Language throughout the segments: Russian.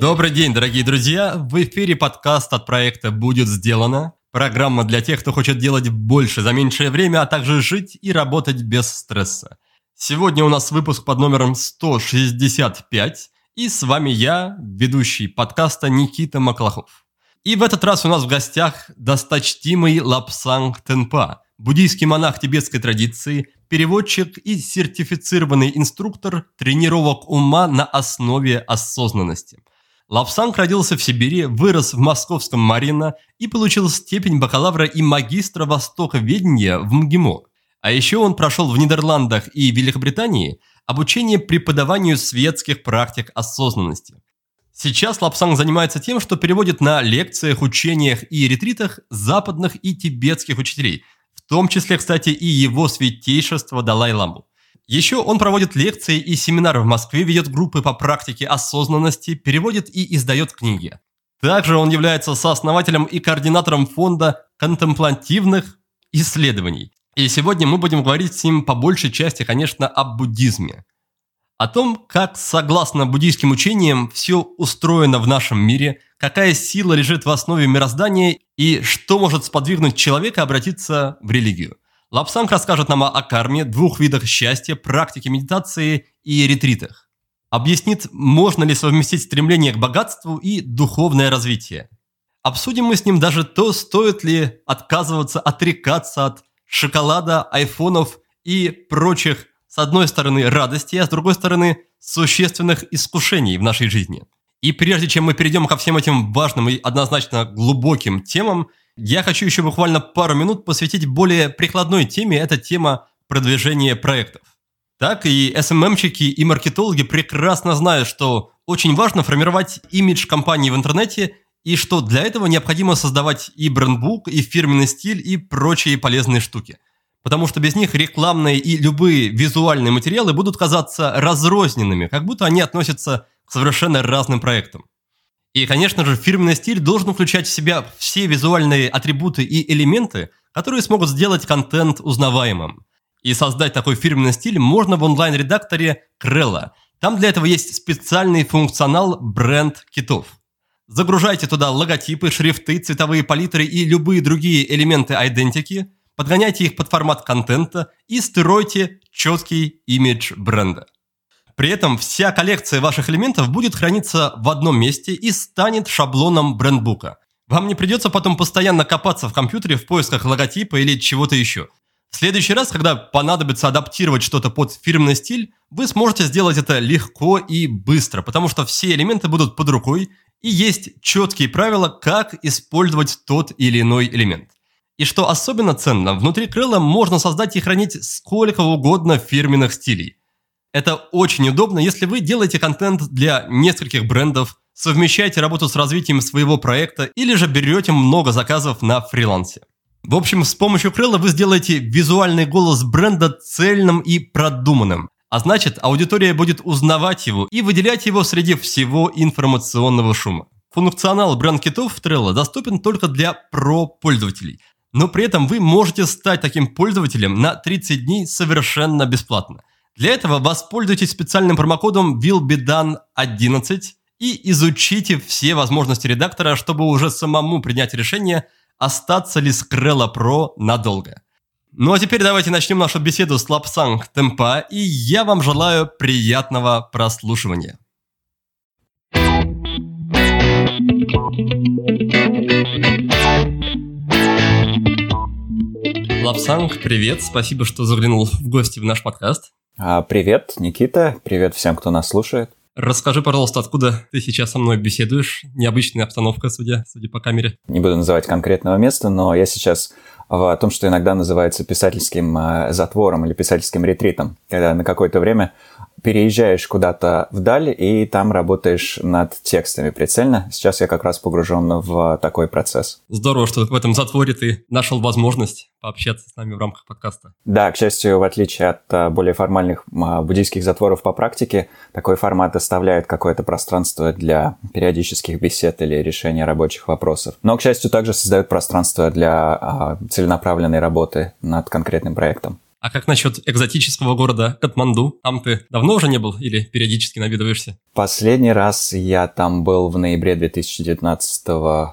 Добрый день, дорогие друзья! В эфире подкаст от проекта «Будет сделано». Программа для тех, кто хочет делать больше за меньшее время, а также жить и работать без стресса. Сегодня у нас выпуск под номером 165, и с вами я, ведущий подкаста Никита Маклахов. И в этот раз у нас в гостях досточтимый Лапсанг Тенпа, буддийский монах тибетской традиции, переводчик и сертифицированный инструктор тренировок ума на основе осознанности. Лобсанг родился в Сибири, вырос в московском Марьино и получил степень бакалавра и магистра востоковедения в МГИМО. А еще он прошел в Нидерландах и Великобритании обучение преподаванию светских практик осознанности. Сейчас Лобсанг занимается тем, что переводит на лекциях, учениях и ретритах западных и тибетских учителей, в том числе, кстати, и его святейшество Далай-Ламу. Еще он проводит лекции и семинары в Москве, ведет группы по практике осознанности, переводит и издает книги. Также он является сооснователем и координатором фонда контемплативных исследований. И сегодня мы будем говорить с ним по большей части, конечно, об буддизме. О том, как, согласно буддийским учениям, все устроено в нашем мире, какая сила лежит в основе мироздания и что может сподвигнуть человека обратиться в религию. Лапсанг расскажет нам о карме, двух видах счастья, практике медитации и ретритах. Объяснит, можно ли совместить стремление к богатству и духовное развитие. Обсудим мы с ним даже то, стоит ли отказываться, отрекаться от шоколада, айфонов и прочих, с одной стороны, радостей, а с другой стороны, существенных искушений в нашей жизни. И прежде чем мы перейдем ко всем этим важным и однозначно глубоким темам, я хочу еще буквально пару минут посвятить более прикладной теме, это тема продвижения проектов. Так и SMM-чики и маркетологи прекрасно знают, что очень важно формировать имидж компании в интернете и что для этого необходимо создавать и брендбук, и фирменный стиль, и прочие полезные штуки. Потому что без них рекламные и любые визуальные материалы будут казаться разрозненными, как будто они относятся к совершенно разным проектам. И, конечно же, фирменный стиль должен включать в себя все визуальные атрибуты и элементы, которые смогут сделать контент узнаваемым. И создать такой фирменный стиль можно в онлайн-редакторе Крелла. Там для этого есть специальный функционал бренд китов. Загружайте туда логотипы, шрифты, цветовые палитры и любые другие элементы идентики, подгоняйте их под формат контента и стройте четкий имидж бренда. При этом вся коллекция ваших элементов будет храниться в одном месте и станет шаблоном брендбука. Вам не придется потом постоянно копаться в компьютере в поисках логотипа или чего-то еще. В следующий раз, когда понадобится адаптировать что-то под фирменный стиль, вы сможете сделать это легко и быстро, потому что все элементы будут под рукой и есть четкие правила, как использовать тот или иной элемент. И что особенно ценно, внутри крыла можно создать и хранить сколько угодно фирменных стилей. Это очень удобно, если вы делаете контент для нескольких брендов, совмещаете работу с развитием своего проекта или же берете много заказов на фрилансе. В общем, с помощью крыла вы сделаете визуальный голос бренда цельным и продуманным. А значит, аудитория будет узнавать его и выделять его среди всего информационного шума. Функционал бренд-китов в Trello доступен только для про-пользователей. Но при этом вы можете стать таким пользователем на 30 дней совершенно бесплатно – для этого воспользуйтесь специальным промокодом willbedone11 и изучите все возможности редактора, чтобы уже самому принять решение, остаться ли с Krella Pro надолго. Ну а теперь давайте начнем нашу беседу с Лобсанг Тенпа, и я вам желаю приятного прослушивания. Лобсанг, привет, спасибо, что заглянул в гости в наш подкаст. А, привет, Никита. Привет всем, кто нас слушает. Расскажи, пожалуйста, откуда ты сейчас со мной беседуешь? Необычная обстановка, судя, судя по камере. Не буду называть конкретного места, но я сейчас в том, что иногда называется писательским а, затвором или писательским ретритом, когда на какое-то время переезжаешь куда-то вдаль и там работаешь над текстами прицельно. Сейчас я как раз погружен в такой процесс. Здорово, что в этом затворе ты нашел возможность пообщаться с нами в рамках подкаста. Да, к счастью, в отличие от а, более формальных а, буддийских затворов по практике, такой формат оставляет какое-то пространство для периодических бесед или решения рабочих вопросов. Но, к счастью, также создает пространство для а, целенаправленной работы над конкретным проектом. А как насчет экзотического города Катманду? Там ты давно уже не был или периодически наведываешься? Последний раз я там был в ноябре 2019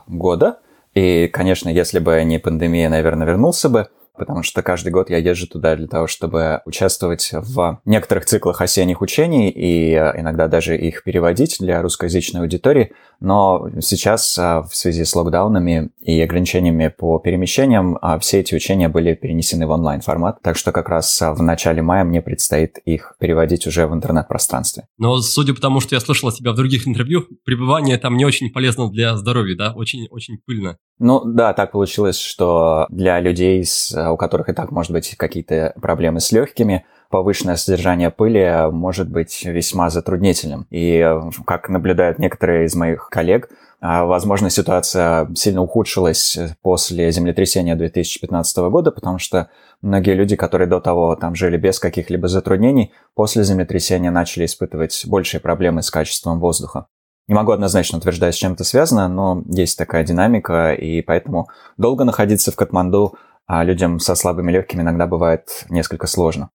года. И, конечно, если бы не пандемия, наверное, вернулся бы потому что каждый год я езжу туда для того, чтобы участвовать в некоторых циклах осенних учений и э, иногда даже их переводить для русскоязычной аудитории. Но сейчас э, в связи с локдаунами и ограничениями по перемещениям э, все эти учения были перенесены в онлайн-формат, так что как раз в начале мая мне предстоит их переводить уже в интернет-пространстве. Но судя по тому, что я слышал от тебя в других интервью, пребывание там не очень полезно для здоровья, да? Очень-очень пыльно. Ну да, так получилось, что для людей, у которых и так, может быть, какие-то проблемы с легкими, повышенное содержание пыли может быть весьма затруднительным. И, как наблюдают некоторые из моих коллег, а, возможно, ситуация сильно ухудшилась после землетрясения 2015 года, потому что многие люди, которые до того там жили без каких-либо затруднений, после землетрясения начали испытывать большие проблемы с качеством воздуха. Не могу однозначно утверждать, с чем это связано, но есть такая динамика, и поэтому долго находиться в Катманду а людям со слабыми легкими иногда бывает несколько сложно.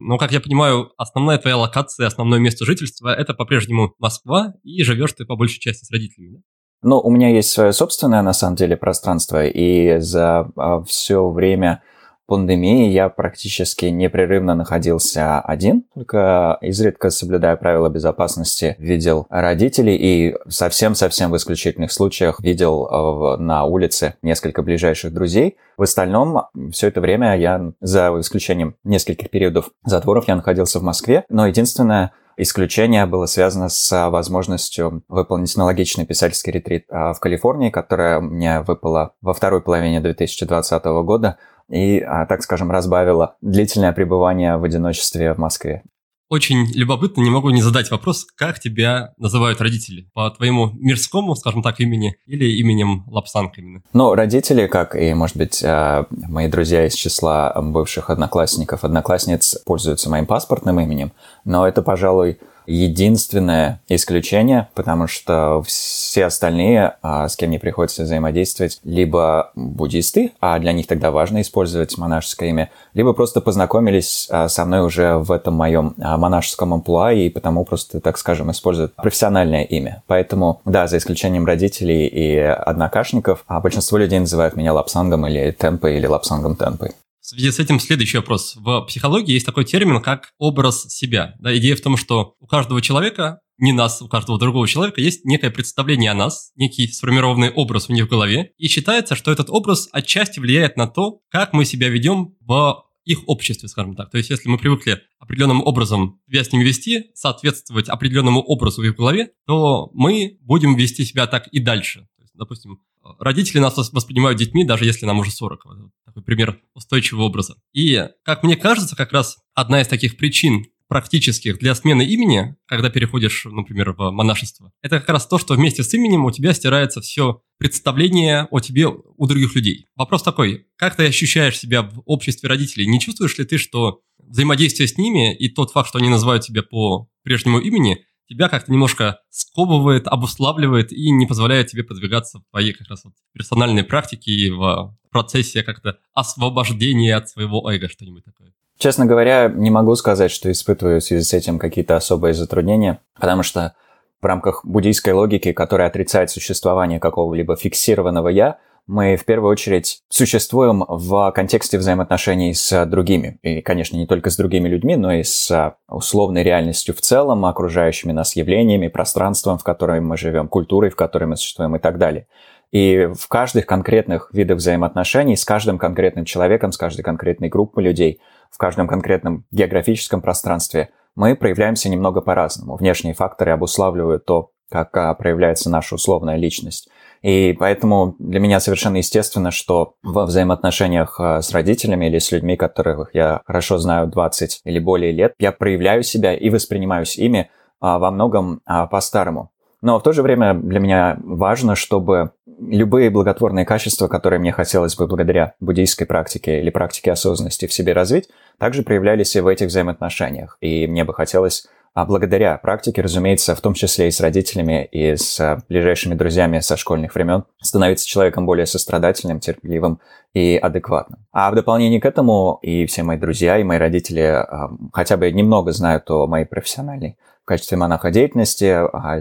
Но, как я понимаю, основная твоя локация, основное место жительства – это по-прежнему Москва, и живешь ты по большей части с родителями, да? Ну, у меня есть свое собственное, на самом деле, пространство, и за а, все время пандемии я практически непрерывно находился один, только изредка соблюдая правила безопасности, видел родителей и совсем-совсем в исключительных случаях видел э, на улице несколько ближайших друзей. В остальном, все это время я, за исключением нескольких периодов затворов, я находился в Москве, но единственное, Исключение было связано с возможностью выполнить аналогичный писательский ретрит а, в Калифорнии, которая мне выпала во второй половине 2020 года и, а, так скажем, разбавила длительное пребывание в одиночестве в Москве. Очень любопытно, не могу не задать вопрос, как тебя называют родители? По твоему мирскому, скажем так, имени или именем Лапсанг именно? Ну, родители, как и, может быть, а, мои друзья из числа бывших одноклассников, одноклассниц пользуются моим паспортным именем, но это, пожалуй, единственное исключение, потому что все остальные, а, с кем мне приходится взаимодействовать, либо буддисты, а для них тогда важно использовать монашеское имя, либо просто познакомились а, со мной уже в этом моем а, монашеском амплуа, и потому просто, так скажем, используют профессиональное имя. Поэтому, да, за исключением родителей и однокашников, большинство людей называют меня лапсангом или темпой, или лапсангом темпой. В связи с этим следующий вопрос. В психологии есть такой термин, как образ себя. Да, идея в том, что у каждого человека, не нас, у каждого другого человека есть некое представление о нас, некий сформированный образ у них в голове, и считается, что этот образ отчасти влияет на то, как мы себя ведем в их обществе, скажем так. То есть, если мы привыкли определенным образом себя с ними вести, соответствовать определенному образу в их голове, то мы будем вести себя так и дальше. То есть, допустим, родители нас воспринимают детьми, даже если нам уже 40. Такой пример устойчивого образа. И, как мне кажется, как раз одна из таких причин практических для смены имени, когда переходишь, например, в монашество, это как раз то, что вместе с именем у тебя стирается все представление о тебе у других людей. Вопрос такой, как ты ощущаешь себя в обществе родителей? Не чувствуешь ли ты, что взаимодействие с ними и тот факт, что они называют тебя по прежнему имени, тебя как-то немножко сковывает, обуславливает и не позволяет тебе продвигаться в твоей как раз вот персональной практике и в процессе как-то освобождения от своего эго, что-нибудь такое. Честно говоря, не могу сказать, что испытываю в связи с этим какие-то особые затруднения, потому что в рамках буддийской логики, которая отрицает существование какого-либо фиксированного «я», мы в первую очередь существуем в контексте взаимоотношений с другими. И, конечно, не только с другими людьми, но и с условной реальностью в целом, окружающими нас явлениями, пространством, в котором мы живем, культурой, в которой мы существуем и так далее. И в каждых конкретных видах взаимоотношений с каждым конкретным человеком, с каждой конкретной группой людей, в каждом конкретном географическом пространстве мы проявляемся немного по-разному. Внешние факторы обуславливают то, как а, проявляется наша условная личность. И поэтому для меня совершенно естественно, что во взаимоотношениях а, с родителями или с людьми, которых я хорошо знаю 20 или более лет, я проявляю себя и воспринимаюсь ими а, во многом а, по-старому. Но в то же время для меня важно, чтобы любые благотворные качества, которые мне хотелось бы благодаря буддийской практике или практике осознанности в себе развить, также проявлялись и в этих взаимоотношениях. И мне бы хотелось а благодаря практике, разумеется, в том числе и с родителями, и с а, ближайшими друзьями со школьных времен, становиться человеком более сострадательным, терпеливым и адекватным. А в дополнение к этому и все мои друзья, и мои родители а, хотя бы немного знают о моей профессиональной в качестве монаха деятельности,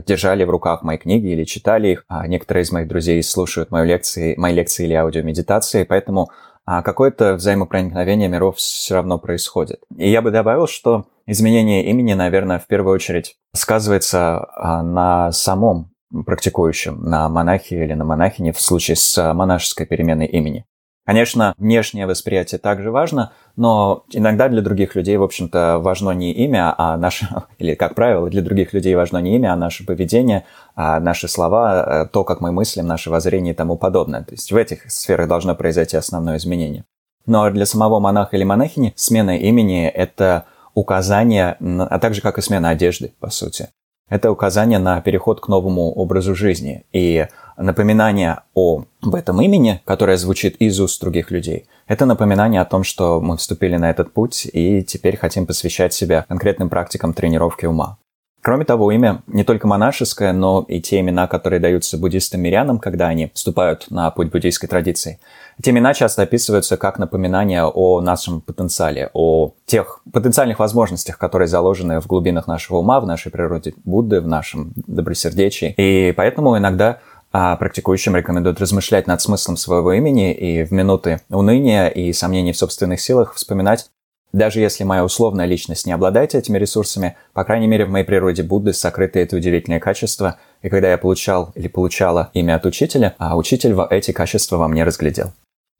держали в руках мои книги или читали их. Некоторые из моих друзей слушают мои лекции, мои лекции или аудиомедитации, поэтому какое-то взаимопроникновение миров все равно происходит. И я бы добавил, что изменение имени, наверное, в первую очередь сказывается а, на самом практикующем, на монахе или на монахине в случае с монашеской переменой имени. Конечно, внешнее восприятие также важно, но иногда для других людей, в общем-то, важно не имя, а наше, или, как правило, для других людей важно не имя, а наше поведение, а наши слова, э, то, как мы мыслим, наше воззрение и тому подобное. То есть в этих сферах должно произойти основное изменение. Но для самого монаха или монахини смена имени – это указание, а также как и смена одежды, по сути. Это указание на переход к новому образу жизни и напоминание о об этом имени, которое звучит из уст других людей. Это напоминание о том, что мы вступили на этот путь и теперь хотим посвящать себя конкретным практикам тренировки ума. Кроме того, имя не только монашеское, но и те имена, которые даются буддистам-мирянам, когда они вступают на путь буддийской традиции. Эти имена часто описываются как напоминание о нашем потенциале, о тех потенциальных возможностях, которые заложены в глубинах нашего ума, в нашей природе Будды, в нашем добросердечии. И поэтому иногда а практикующим рекомендуют размышлять над смыслом своего имени и в минуты уныния и сомнений в собственных силах вспоминать даже если моя условная личность не обладает этими ресурсами, по крайней мере в моей природе Будды сокрыто это удивительное качество, и когда я получал или получала имя от учителя, а учитель эти качества во мне разглядел.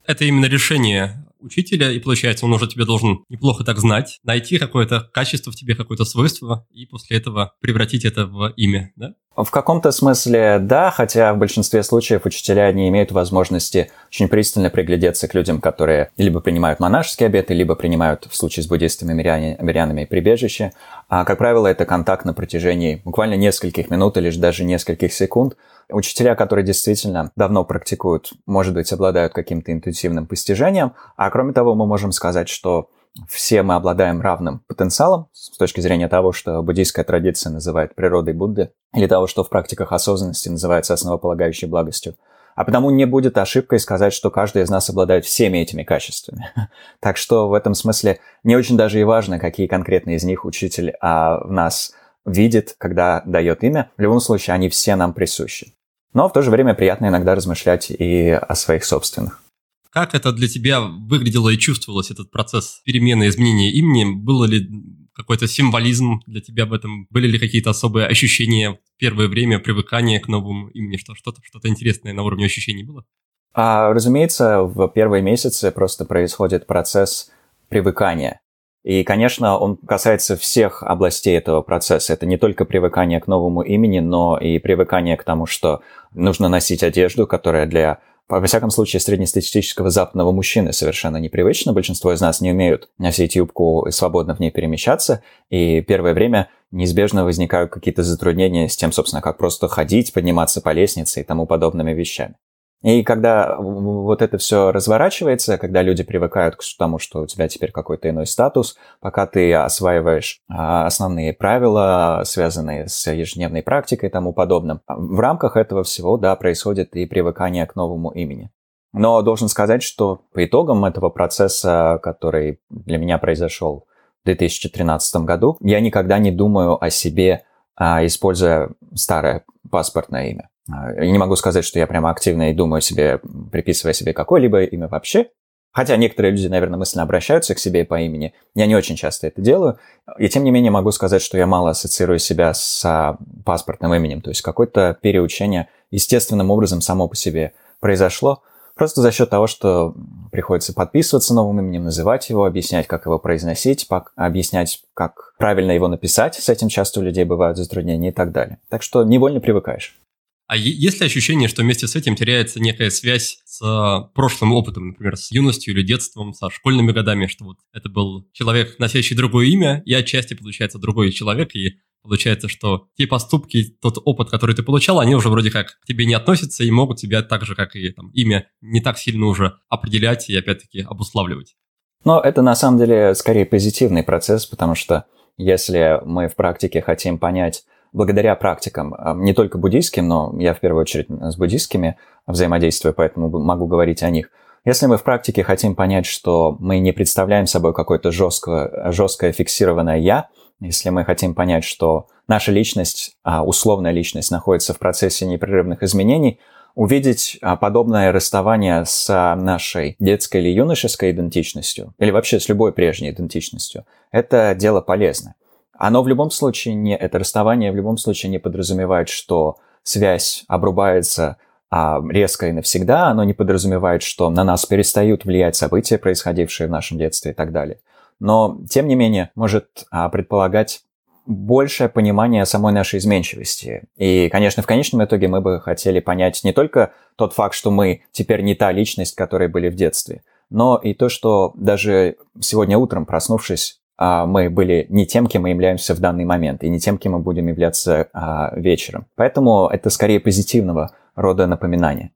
Это именно решение учителя, и получается, он уже тебе должен неплохо так знать, найти какое-то качество в тебе, какое-то свойство, и после этого превратить это в имя, да? В каком-то смысле да, хотя в большинстве случаев учителя не имеют возможности очень пристально приглядеться к людям, которые либо принимают монашеские обеты, либо принимают в случае с буддистами мирянами прибежище. А, как правило, это контакт на протяжении буквально нескольких минут или даже нескольких секунд. Учителя, которые действительно давно практикуют, может быть, обладают каким-то интуитивным постижением. А кроме того, мы можем сказать, что все мы обладаем равным потенциалом с точки зрения того, что буддийская традиция называет природой Будды, или того, что в практиках осознанности называется основополагающей благостью. А потому не будет ошибкой сказать, что каждый из нас обладает всеми этими качествами. Так что в этом смысле не очень даже и важно, какие конкретные из них учитель а, в нас видит, когда дает имя. В любом случае, они все нам присущи. Но в то же время приятно иногда размышлять и о своих собственных. Как это для тебя выглядело и чувствовалось, этот процесс перемены, изменения имени? Было ли какой-то символизм для тебя в этом? Были ли какие-то особые ощущения в первое время привыкания к новому имени? Что, что-то, что-то интересное на уровне ощущений было? А, разумеется, в первые месяцы просто происходит процесс привыкания. И, конечно, он касается всех областей этого процесса. Это не только привыкание к новому имени, но и привыкание к тому, что нужно носить одежду, которая для во всяком случае, среднестатистического западного мужчины совершенно непривычно. Большинство из нас не умеют носить юбку и свободно в ней перемещаться. И первое время неизбежно возникают какие-то затруднения с тем, собственно, как просто ходить, подниматься по лестнице и тому подобными вещами. И когда вот это все разворачивается, когда люди привыкают к тому, что у тебя теперь какой-то иной статус, пока ты осваиваешь а, основные правила, связанные с ежедневной практикой и тому подобным, в рамках этого всего, да, происходит и привыкание к новому имени. Но должен сказать, что по итогам этого процесса, который для меня произошел в 2013 году, я никогда не думаю о себе, а, используя старое паспортное имя. Я не могу сказать, что я прямо активно и думаю себе, приписывая себе какое-либо имя вообще. Хотя некоторые люди, наверное, мысленно обращаются к себе по имени. Я не очень часто это делаю. И тем не менее могу сказать, что я мало ассоциирую себя с паспортным именем. То есть какое-то переучение естественным образом само по себе произошло. Просто за счет того, что приходится подписываться новым именем, называть его, объяснять, как его произносить, объяснять, как правильно его написать. С этим часто у людей бывают затруднения и так далее. Так что невольно привыкаешь. А есть ли ощущение, что вместе с этим теряется некая связь с а, прошлым опытом, например, с юностью или детством, со школьными годами, что вот это был человек, носящий другое имя, и отчасти получается другой человек, и получается, что те поступки, тот опыт, который ты получал, они уже вроде как к тебе не относятся и могут тебя так же, как и там, имя, не так сильно уже определять и опять-таки обуславливать. Но это на самом деле скорее позитивный процесс, потому что если мы в практике хотим понять, благодаря практикам, а, не только буддийским, но я в первую очередь с буддийскими взаимодействую, поэтому могу говорить о них. Если мы в практике хотим понять, что мы не представляем собой какое-то жесткое, жесткое фиксированное «я», если мы хотим понять, что наша личность, а, условная личность, находится в процессе непрерывных изменений, увидеть а, подобное расставание с нашей детской или юношеской идентичностью, или вообще с любой прежней идентичностью, это дело полезное. Оно в любом случае не, это расставание в любом случае не подразумевает, что связь обрубается а, резко и навсегда, оно не подразумевает, что на нас перестают влиять события, происходившие в нашем детстве и так далее. Но, тем не менее, может а, предполагать большее понимание самой нашей изменчивости. И, конечно, в конечном итоге мы бы хотели понять не только тот факт, что мы теперь не та личность, которой были в детстве, но и то, что даже сегодня утром, проснувшись, мы были не тем, кем мы являемся в данный момент, и не тем, кем мы будем являться а, вечером. Поэтому это скорее позитивного рода напоминание.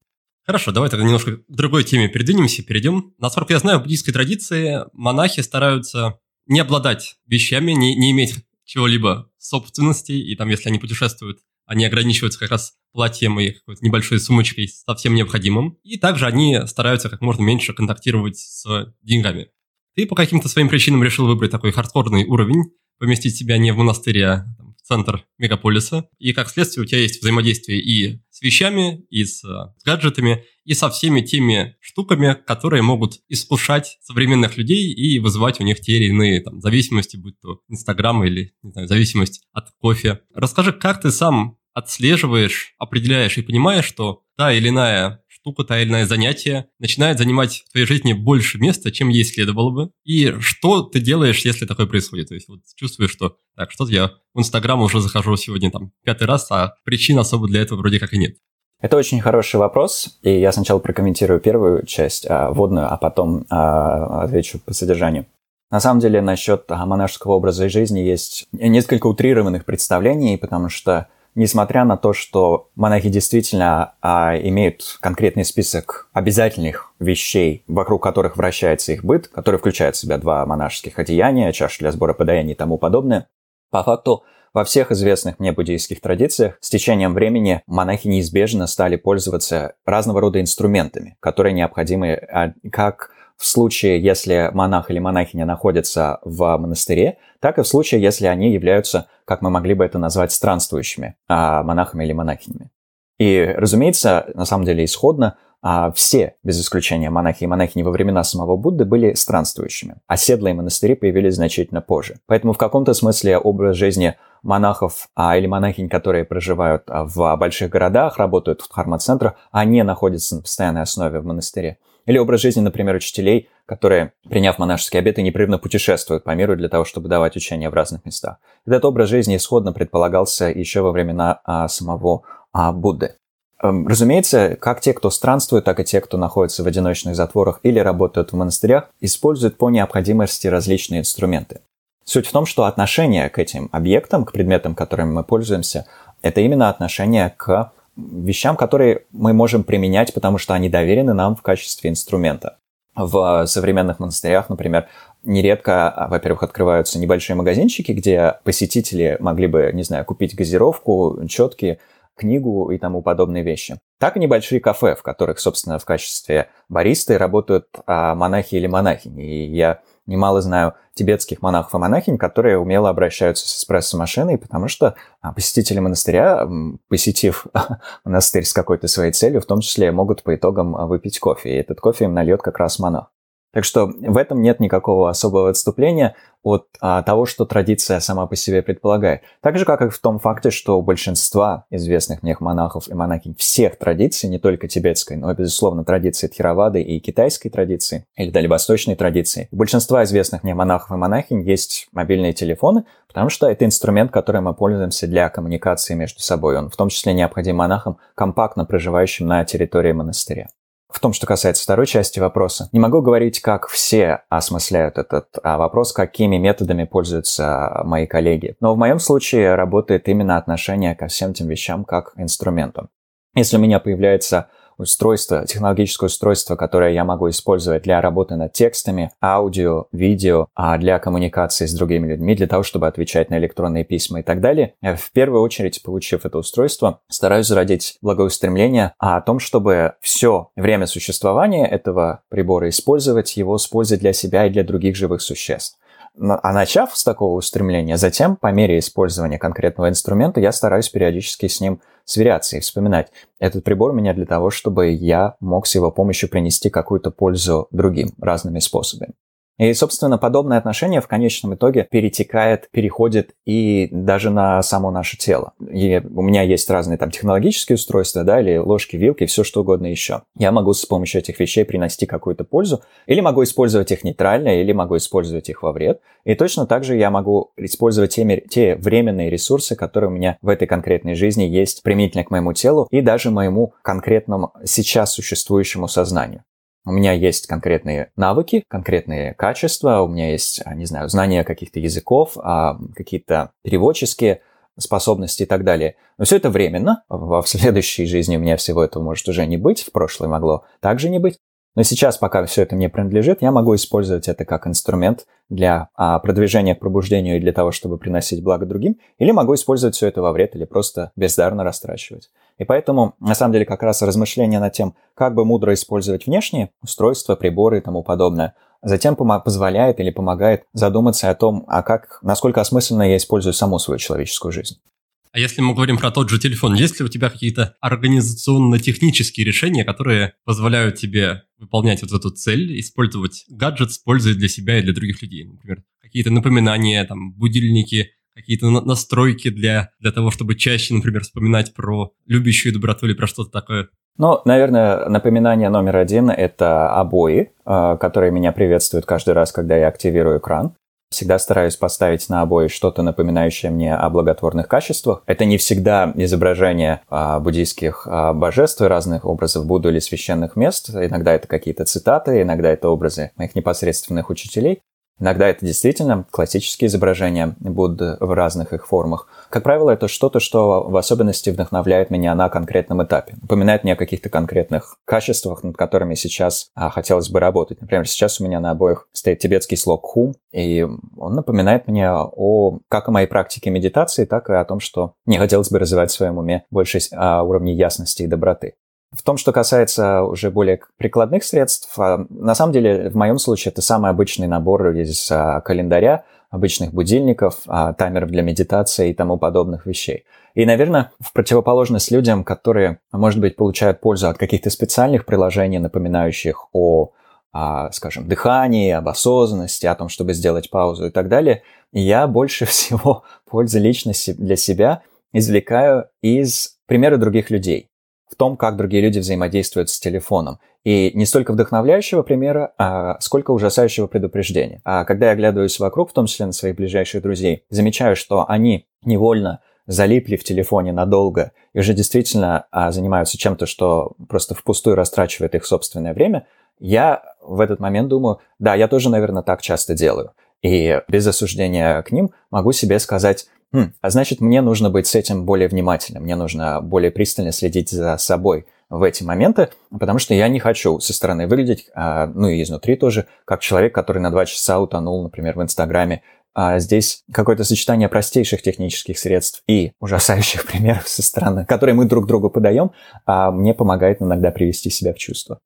Хорошо, давай тогда немножко к другой теме передвинемся, перейдем. Насколько я знаю, в буддийской традиции монахи стараются не обладать вещами, не, не иметь чего-либо собственности, и там, если они путешествуют, они ограничиваются как раз платьем и какой-то небольшой сумочкой со всем необходимым. И также они стараются как можно меньше контактировать с деньгами. Ты по каким-то своим причинам решил выбрать такой хардкорный уровень, поместить себя не в монастыре, а в центр мегаполиса. И как следствие у тебя есть взаимодействие и с вещами, и с, с гаджетами, и со всеми теми штуками, которые могут искушать современных людей и вызывать у них те или иные там, зависимости, будь то Инстаграм или, не знаю, зависимость от кофе. Расскажи, как ты сам отслеживаешь, определяешь и понимаешь, что та или иная штука, та или иное занятие начинает занимать в твоей жизни больше места, чем ей следовало бы. И что ты делаешь, если такое происходит? То есть вот чувствуешь, что так, что-то я в Инстаграм уже захожу сегодня там пятый раз, а причин особо для этого вроде как и нет. Это очень хороший вопрос, и я сначала прокомментирую первую часть, а, вводную, а потом а, отвечу по содержанию. На самом деле, насчет а, монашеского образа жизни есть несколько утрированных представлений, потому что несмотря на то, что монахи действительно а, имеют конкретный список обязательных вещей, вокруг которых вращается их быт, который включает в себя два монашеских одеяния, чашу для сбора подаяний и тому подобное, по факту во всех известных мне буддийских традициях с течением времени монахи неизбежно стали пользоваться разного рода инструментами, которые необходимы а, как в случае, если монах или монахиня находятся в монастыре, так и в случае, если они являются, как мы могли бы это назвать, странствующими а, монахами или монахинями. И, разумеется, на самом деле исходно, а все, без исключения монахи и монахини во времена самого Будды, были странствующими. Оседлые монастыри появились значительно позже. Поэтому в каком-то смысле образ жизни монахов а, или монахинь, которые проживают а, в больших городах, работают в дхарма-центрах, они находятся на постоянной основе в монастыре. Или образ жизни, например, учителей, которые, приняв монашеский обет, непрерывно путешествуют по миру для того, чтобы давать учения в разных местах. Этот образ жизни исходно предполагался еще во времена а, самого а, Будды. Эм, разумеется, как те, кто странствует, так и те, кто находится в одиночных затворах или работают в монастырях, используют по необходимости различные инструменты. Суть в том, что отношение к этим объектам, к предметам, которыми мы пользуемся, это именно отношение к вещам, которые мы можем применять, потому что они доверены нам в качестве инструмента. В современных монастырях, например, нередко, а, во-первых, открываются небольшие магазинчики, где посетители могли бы, не знаю, купить газировку, четки, книгу и тому подобные вещи. Так и небольшие кафе, в которых, собственно, в качестве баристы работают а, монахи или монахини. И я немало знаю тибетских монахов и монахинь, которые умело обращаются с эспрессо-машиной, потому что а, посетители монастыря, посетив монастырь с какой-то своей целью, в том числе могут по итогам а, выпить кофе, и этот кофе им нальет как раз монах. Так что в этом нет никакого особого отступления от а, того, что традиция сама по себе предполагает. Так же, как и в том факте, что у большинства известных мне монахов и монахинь всех традиций, не только тибетской, но, безусловно, традиции Тхировады и китайской традиции, или дальневосточной традиции, у большинства известных мне монахов и монахинь есть мобильные телефоны, потому что это инструмент, которым мы пользуемся для коммуникации между собой. Он в том числе необходим монахам, компактно проживающим на территории монастыря. В том, что касается второй части вопроса, не могу говорить, как все осмысляют этот а, вопрос, какими методами пользуются мои коллеги. Но в моем случае работает именно отношение ко всем тем вещам как инструменту. Если у меня появляется устройство, технологическое устройство, которое я могу использовать для работы над текстами, аудио, видео, а для коммуникации с другими людьми, для того, чтобы отвечать на электронные письма и так далее. В первую очередь, получив это устройство, стараюсь зародить благоустремление о том, чтобы все время существования этого прибора использовать его с пользой для себя и для других живых существ. А начав с такого устремления, затем, по мере использования конкретного инструмента, я стараюсь периодически с ним сверяться и вспоминать. Этот прибор у меня для того, чтобы я мог с его помощью принести какую-то пользу другим разными способами. И, собственно, подобное отношение в конечном итоге перетекает, переходит и даже на само наше тело. И у меня есть разные там технологические устройства, да, или ложки, вилки, все что угодно еще. Я могу с помощью этих вещей принести какую-то пользу, или могу использовать их нейтрально, или могу использовать их во вред. И точно так же я могу использовать те, те временные ресурсы, которые у меня в этой конкретной жизни есть применительно к моему телу и даже моему конкретному сейчас существующему сознанию. У меня есть конкретные навыки, конкретные качества, у меня есть, а, не знаю, знания каких-то языков, а, какие-то переводческие способности и так далее. Но все это временно. В следующей жизни у меня всего этого может уже не быть, в прошлой могло также не быть. Но сейчас, пока все это мне принадлежит, я могу использовать это как инструмент для а, продвижения к пробуждению и для того, чтобы приносить благо другим, или могу использовать все это во вред или просто бездарно растрачивать. И поэтому, на самом деле, как раз размышления над тем, как бы мудро использовать внешние устройства, приборы и тому подобное, затем позволяет или помогает задуматься о том, а как, насколько осмысленно я использую саму свою человеческую жизнь. А если мы говорим про тот же телефон, есть ли у тебя какие-то организационно-технические решения, которые позволяют тебе выполнять вот эту цель, использовать гаджет с для себя и для других людей? Например, какие-то напоминания, там, будильники, какие-то настройки для, для того, чтобы чаще, например, вспоминать про любящую доброту или про что-то такое? Ну, наверное, напоминание номер один – это обои, а, которые меня приветствуют каждый раз, когда я активирую экран. Всегда стараюсь поставить на обои что-то напоминающее мне о благотворных качествах. Это не всегда изображение а, буддийских а, божеств и разных образов Будды или священных мест. Иногда это какие-то цитаты, иногда это образы моих непосредственных учителей. Иногда это действительно классические изображения Будды в разных их формах. Как правило, это что-то, что в особенности вдохновляет меня на конкретном этапе. Напоминает мне о каких-то конкретных качествах, над которыми сейчас а, хотелось бы работать. Например, сейчас у меня на обоих стоит тибетский слог хум, и он напоминает мне о как о моей практике медитации, так и о том, что мне хотелось бы развивать в своем уме больше а, уровней ясности и доброты. В том, что касается уже более прикладных средств, а, на самом деле в моем случае это самый обычный набор из а, календаря, обычных будильников, а, таймеров для медитации и тому подобных вещей. И, наверное, в противоположность людям, которые, может быть, получают пользу от каких-то специальных приложений, напоминающих о, скажем, дыхании, об осознанности, о том, чтобы сделать паузу и так далее, я больше всего пользы лично для себя извлекаю из примера других людей том, как другие люди взаимодействуют с телефоном. И не столько вдохновляющего примера, а сколько ужасающего предупреждения. А когда я оглядываюсь вокруг, в том числе на своих ближайших друзей, замечаю, что они невольно залипли в телефоне надолго и уже действительно а, занимаются чем-то, что просто впустую растрачивает их собственное время, я в этот момент думаю, да, я тоже, наверное, так часто делаю. И без осуждения к ним могу себе сказать, Хм, а значит, мне нужно быть с этим более внимательным, мне нужно более пристально следить за собой в эти моменты, потому что я не хочу со стороны выглядеть, а, ну и изнутри тоже, как человек, который на два часа утонул, например, в Инстаграме. А здесь какое-то сочетание простейших технических средств и ужасающих примеров со стороны, которые мы друг другу подаем, а мне помогает иногда привести себя в чувство.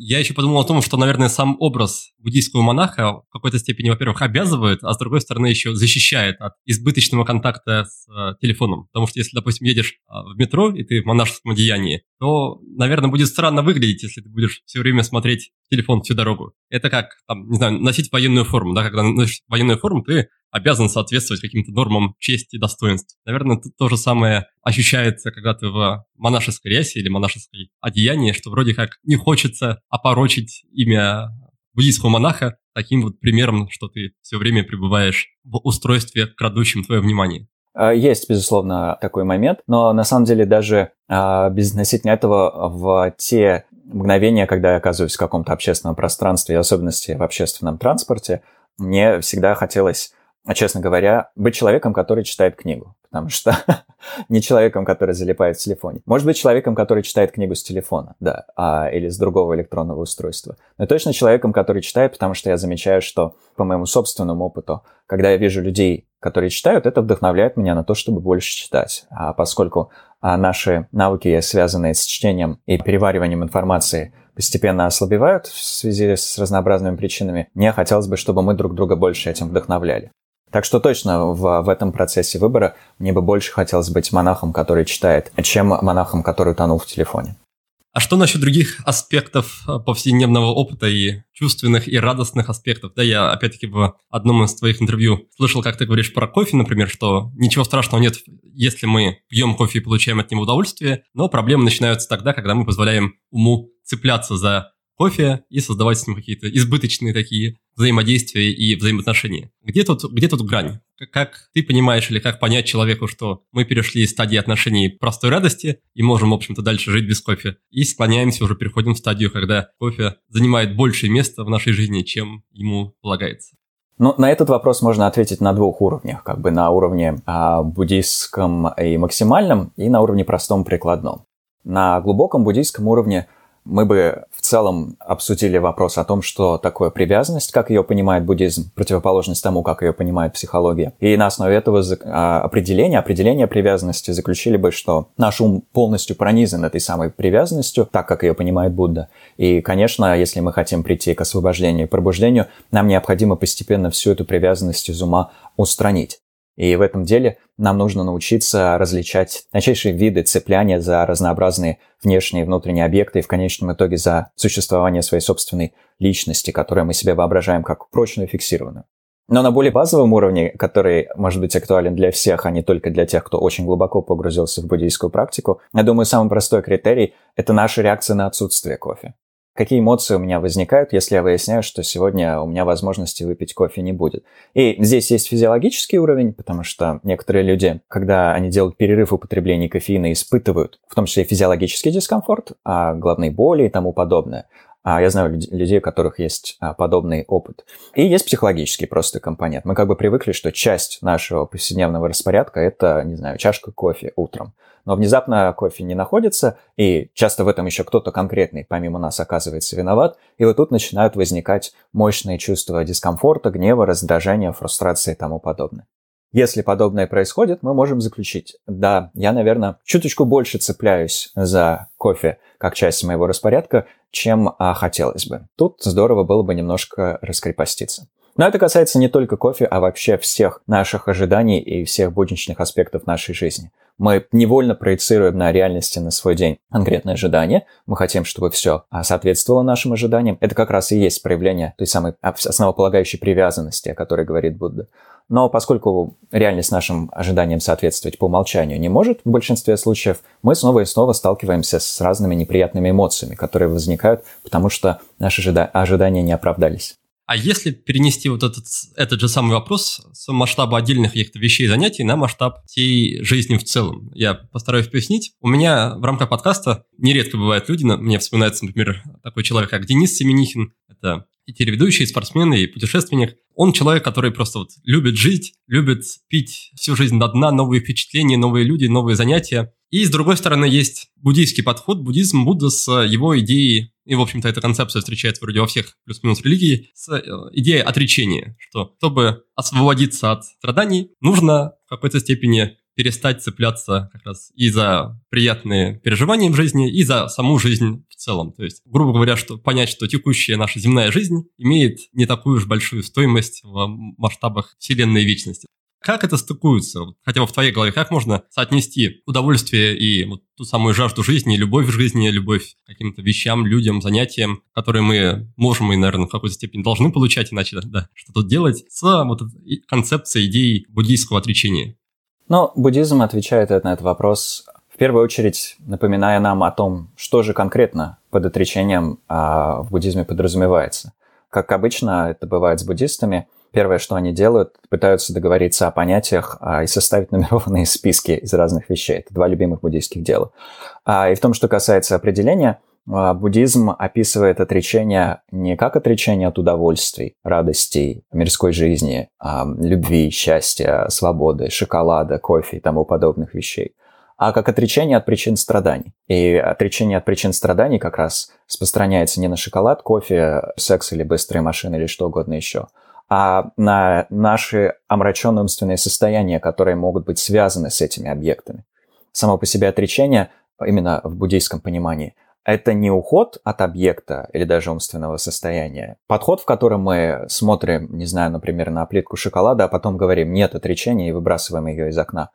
Я еще подумал о том, что, наверное, сам образ буддийского монаха в какой-то степени, во-первых, обязывает, а с другой стороны еще защищает от избыточного контакта с э, телефоном. Потому что если, допустим, едешь э, в метро, и ты в монашеском одеянии, то, наверное, будет странно выглядеть, если ты будешь все время смотреть телефон всю дорогу. Это как, там, не знаю, носить военную форму, да, когда носишь военную форму, ты обязан соответствовать каким-то нормам чести и достоинств. Наверное, то же самое ощущается, когда ты в монашеской рясе или монашеской одеянии, что вроде как не хочется опорочить имя буддийского монаха таким вот примером, что ты все время пребываешь в устройстве, крадущем твое внимание. А, есть, безусловно, такой момент, но на самом деле даже а, безотносительно этого в те мгновения, когда я оказываюсь в каком-то общественном пространстве, и особенности в общественном транспорте, мне всегда хотелось, честно говоря, быть человеком, который читает книгу. Потому что Не человеком, который залипает в телефоне. Может быть, человеком, который читает книгу с телефона, да, а, или с другого электронного устройства. Но точно человеком, который читает, потому что я замечаю, что по моему собственному опыту, когда я вижу людей, которые читают, это вдохновляет меня на то, чтобы больше читать. А поскольку а, наши навыки, связанные с чтением и перевариванием информации, постепенно ослабевают в связи с разнообразными причинами, мне хотелось бы, чтобы мы друг друга больше этим вдохновляли. Так что точно в, в этом процессе выбора мне бы больше хотелось быть монахом, который читает, чем монахом, который утонул в телефоне. А что насчет других аспектов э, повседневного опыта и чувственных и радостных аспектов? Да, я опять-таки в одном из твоих интервью слышал, как ты говоришь про кофе, например, что ничего страшного нет, если мы пьем кофе и получаем от него удовольствие, но проблемы начинаются тогда, когда мы позволяем уму цепляться за кофе и создавать с ним какие-то избыточные такие взаимодействия и взаимоотношения. Где тут, где тут грань? Как ты понимаешь или как понять человеку, что мы перешли из стадии отношений простой радости и можем, в общем-то, дальше жить без кофе, и склоняемся, уже переходим в стадию, когда кофе занимает большее место в нашей жизни, чем ему полагается? Ну, на этот вопрос можно ответить на двух уровнях, как бы на уровне а, буддийском и максимальном, и на уровне простом прикладном. На глубоком буддийском уровне мы бы в целом обсудили вопрос о том, что такое привязанность, как ее понимает буддизм, противоположность тому, как ее понимает психология. И на основе этого а, определения, определения привязанности заключили бы, что наш ум полностью пронизан этой самой привязанностью, так как ее понимает Будда. И, конечно, если мы хотим прийти к освобождению и пробуждению, нам необходимо постепенно всю эту привязанность из ума устранить. И в этом деле нам нужно научиться различать тончайшие виды цепляния за разнообразные внешние и внутренние объекты и в конечном итоге за существование своей собственной личности, которую мы себе воображаем как прочную и фиксированную. Но на более базовом уровне, который может быть актуален для всех, а не только для тех, кто очень глубоко погрузился в буддийскую практику, я думаю, самый простой критерий – это наша реакция на отсутствие кофе. Какие эмоции у меня возникают, если я выясняю, что сегодня у меня возможности выпить кофе не будет. И здесь есть физиологический уровень, потому что некоторые люди, когда они делают перерыв в употреблении кофеина, испытывают в том числе физиологический дискомфорт, а головные боли и тому подобное. А я знаю людей, у которых есть а, подобный опыт. И есть психологический просто компонент. Мы как бы привыкли, что часть нашего повседневного распорядка – это, не знаю, чашка кофе утром но внезапно кофе не находится, и часто в этом еще кто-то конкретный, помимо нас, оказывается виноват, и вот тут начинают возникать мощные чувства дискомфорта, гнева, раздражения, фрустрации и тому подобное. Если подобное происходит, мы можем заключить, да, я, наверное, чуточку больше цепляюсь за кофе как часть моего распорядка, чем а, хотелось бы. Тут здорово было бы немножко раскрепоститься. Но это касается не только кофе, а вообще всех наших ожиданий и всех будничных аспектов нашей жизни. Мы невольно проецируем на реальности на свой день конкретное ожидание. Мы хотим, чтобы все соответствовало нашим ожиданиям. Это как раз и есть проявление той самой основополагающей привязанности, о которой говорит Будда. Но поскольку реальность нашим ожиданиям соответствовать по умолчанию не может, в большинстве случаев мы снова и снова сталкиваемся с разными неприятными эмоциями, которые возникают, потому что наши ожидания не оправдались. А если перенести вот этот, этот же самый вопрос с масштаба отдельных каких-то вещей и занятий на масштаб всей жизни в целом? Я постараюсь пояснить. У меня в рамках подкаста нередко бывают люди, мне вспоминается, например, такой человек, как Денис Семенихин, это и телеведущий, и спортсмен, и путешественник. Он человек, который просто вот любит жить, любит пить всю жизнь до дна, новые впечатления, новые люди, новые занятия. И с другой стороны есть буддийский подход, буддизм, Будда с его идеей, и, в общем-то, эта концепция встречается вроде во всех плюс-минус религий, с э, идеей отречения, что чтобы освободиться от страданий, нужно в какой-то степени перестать цепляться как раз и за приятные переживания в жизни, и за саму жизнь в целом. То есть, грубо говоря, что понять, что текущая наша земная жизнь имеет не такую уж большую стоимость в масштабах Вселенной Вечности. Как это стыкуется, хотя бы в твоей голове, как можно соотнести удовольствие и вот ту самую жажду жизни, любовь в жизни, любовь к каким-то вещам, людям, занятиям, которые мы можем и, наверное, в какой-то степени должны получать, иначе да, что тут делать, с вот концепцией, идеей буддийского отречения? Ну, буддизм отвечает на этот вопрос в первую очередь, напоминая нам о том, что же конкретно под отречением а, в буддизме подразумевается. Как обычно это бывает с буддистами, первое, что они делают, пытаются договориться о понятиях а, и составить нумерованные списки из разных вещей. Это два любимых буддийских дела. А, и в том, что касается определения, буддизм описывает отречение не как отречение от удовольствий, радостей, мирской жизни, а, любви, счастья, свободы, шоколада, кофе и тому подобных вещей, а как отречение от причин страданий. И отречение от причин страданий как раз распространяется не на шоколад, кофе, секс или быстрые машины или что угодно еще, а на наши омраченные умственные состояния, которые могут быть связаны с этими объектами. Само по себе отречение, именно в буддийском понимании – это не уход от объекта или даже умственного состояния. Подход, в котором мы смотрим, не знаю, например, на плитку шоколада, а потом говорим «нет отречения» и выбрасываем ее из окна.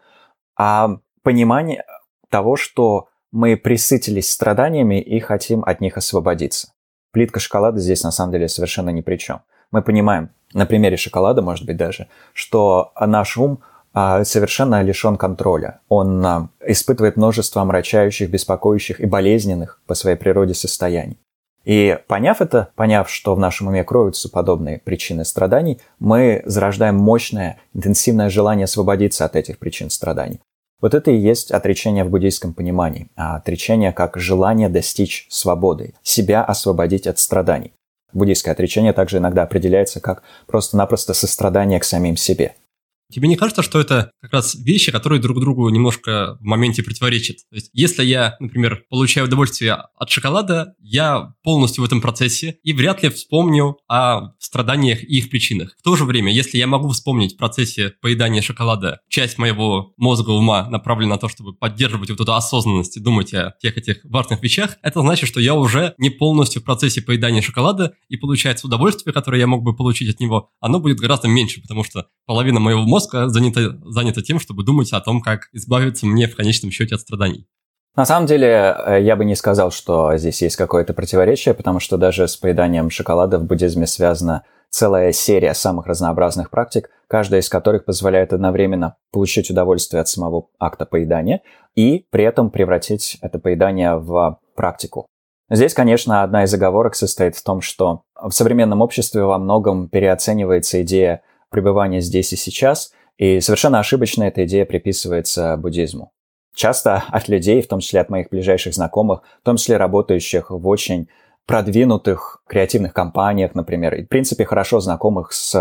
А понимание того, что мы присытились страданиями и хотим от них освободиться. Плитка шоколада здесь на самом деле совершенно ни при чем. Мы понимаем, на примере шоколада, может быть, даже, что наш ум – совершенно лишен контроля. Он а, испытывает множество омрачающих, беспокоящих и болезненных по своей природе состояний. И поняв это, поняв, что в нашем уме кроются подобные причины страданий, мы зарождаем мощное, интенсивное желание освободиться от этих причин страданий. Вот это и есть отречение в буддийском понимании. А отречение как желание достичь свободы, себя освободить от страданий. Буддийское отречение также иногда определяется как просто-напросто сострадание к самим себе – Тебе не кажется, что это как раз вещи, которые друг другу немножко в моменте противоречат? То есть, если я, например, получаю удовольствие от шоколада, я полностью в этом процессе и вряд ли вспомню о страданиях и их причинах. В то же время, если я могу вспомнить в процессе поедания шоколада, часть моего мозга, ума направлена на то, чтобы поддерживать вот эту осознанность и думать о тех этих важных вещах, это значит, что я уже не полностью в процессе поедания шоколада, и получается удовольствие, которое я мог бы получить от него, оно будет гораздо меньше, потому что половина моего мозга мозг занято, занято тем, чтобы думать о том, как избавиться мне в конечном счете от страданий. На самом деле, э, я бы не сказал, что здесь есть какое-то противоречие, потому что даже с поеданием шоколада в буддизме связана целая серия самых разнообразных практик, каждая из которых позволяет одновременно получить удовольствие от самого акта поедания и при этом превратить это поедание в практику. Здесь, конечно, одна из оговорок состоит в том, что в современном обществе во многом переоценивается идея пребывания здесь и сейчас, и совершенно ошибочно эта идея приписывается буддизму. Часто от людей, в том числе от моих ближайших знакомых, в том числе работающих в очень продвинутых креативных компаниях, например, и, в принципе, хорошо знакомых с,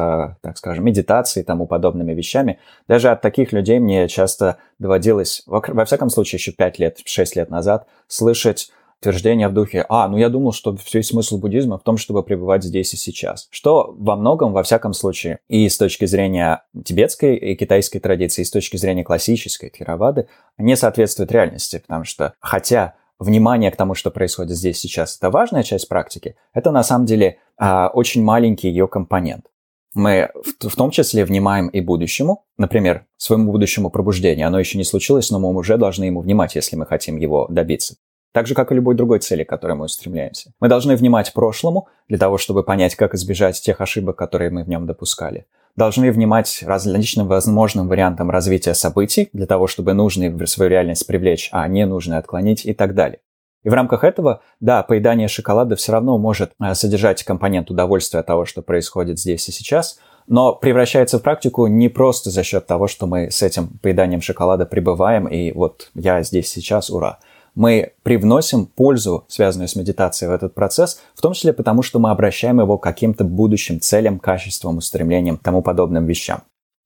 так скажем, медитацией и тому подобными вещами. Даже от таких людей мне часто доводилось, во всяком случае, еще 5 лет, 6 лет назад, слышать утверждение в духе «А, ну я думал, что все смысл буддизма в том, чтобы пребывать здесь и сейчас». Что во многом, во всяком случае, и с точки зрения тибетской и китайской традиции, и с точки зрения классической теравады, не соответствует реальности, потому что хотя внимание к тому, что происходит здесь сейчас, это важная часть практики, это на самом деле а, очень маленький ее компонент. Мы в том числе внимаем и будущему, например, своему будущему пробуждению. Оно еще не случилось, но мы уже должны ему внимать, если мы хотим его добиться. Так же, как и любой другой цели, к которой мы устремляемся. Мы должны внимать прошлому для того, чтобы понять, как избежать тех ошибок, которые мы в нем допускали. Должны внимать различным возможным вариантам развития событий для того, чтобы нужные в свою реальность привлечь, а ненужные отклонить и так далее. И в рамках этого, да, поедание шоколада все равно может э, содержать компонент удовольствия от того, что происходит здесь и сейчас, но превращается в практику не просто за счет того, что мы с этим поеданием шоколада пребываем, и вот я здесь сейчас, ура – мы привносим пользу, связанную с медитацией в этот процесс, в том числе потому, что мы обращаем его к каким-то будущим целям, качествам, устремлениям, тому подобным вещам.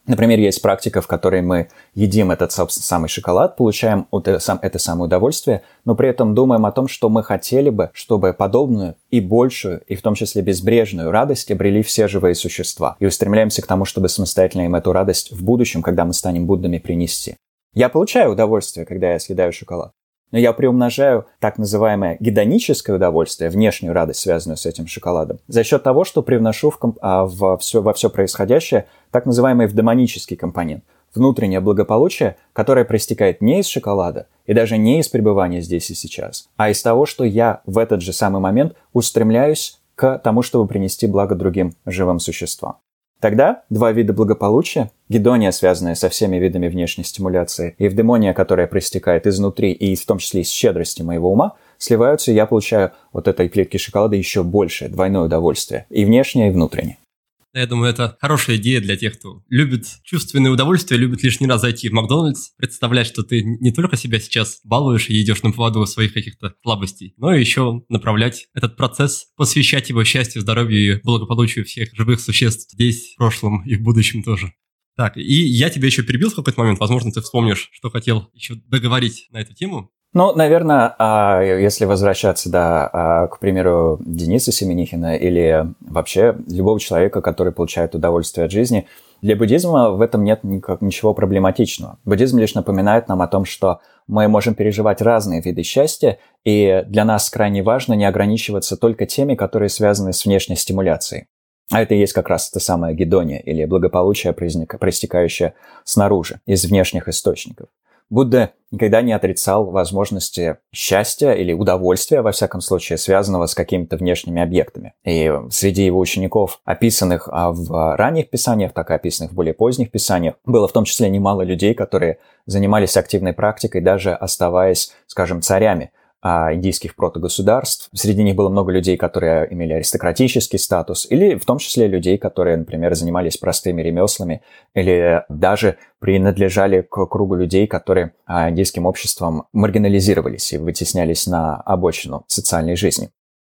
Например, есть практика, в которой мы едим этот самый шоколад, получаем это, самое удовольствие, но при этом думаем о том, что мы хотели бы, чтобы подобную и большую, и в том числе безбрежную радость обрели все живые существа. И устремляемся к тому, чтобы самостоятельно им эту радость в будущем, когда мы станем Буддами, принести. Я получаю удовольствие, когда я съедаю шоколад. Но я приумножаю так называемое гедоническое удовольствие, внешнюю радость, связанную с этим шоколадом, за счет того, что привношу в, а, в все, во все происходящее так называемый демонический компонент, внутреннее благополучие, которое проистекает не из шоколада и даже не из пребывания здесь и сейчас, а из того, что я в этот же самый момент устремляюсь к тому, чтобы принести благо другим живым существам. Тогда два вида благополучия, гедония, связанная со всеми видами внешней стимуляции, и эвдемония, которая проистекает изнутри и в том числе из щедрости моего ума, сливаются, и я получаю от этой плитки шоколада еще большее, двойное удовольствие, и внешнее, и внутреннее. Я думаю, это хорошая идея для тех, кто любит чувственное удовольствие, любит лишний раз зайти в Макдональдс, представлять, что ты не только себя сейчас балуешь и идешь на поводу своих каких-то слабостей, но и еще направлять этот процесс, посвящать его счастью, здоровью и благополучию всех живых существ здесь, в прошлом и в будущем тоже. Так, и я тебя еще перебил в какой-то момент, возможно, ты вспомнишь, что хотел еще договорить на эту тему. Ну, наверное, а, если возвращаться, да, а, к примеру, Дениса Семенихина или вообще любого человека, который получает удовольствие от жизни, для буддизма в этом нет никак, ничего проблематичного. Буддизм лишь напоминает нам о том, что мы можем переживать разные виды счастья, и для нас крайне важно не ограничиваться только теми, которые связаны с внешней стимуляцией. А это и есть как раз это самое гедония или благополучие, проистекающее снаружи, из внешних источников. Будда никогда не отрицал возможности счастья или удовольствия, во всяком случае, связанного с какими-то внешними объектами. И среди его учеников, описанных а, в ранних писаниях, так и описанных в более поздних писаниях, было в том числе немало людей, которые занимались активной практикой, даже оставаясь, скажем, царями – индийских протогосударств. Среди них было много людей, которые имели аристократический статус, или в том числе людей, которые, например, занимались простыми ремеслами, или даже принадлежали к кругу людей, которые а, индийским обществом маргинализировались и вытеснялись на обочину социальной жизни.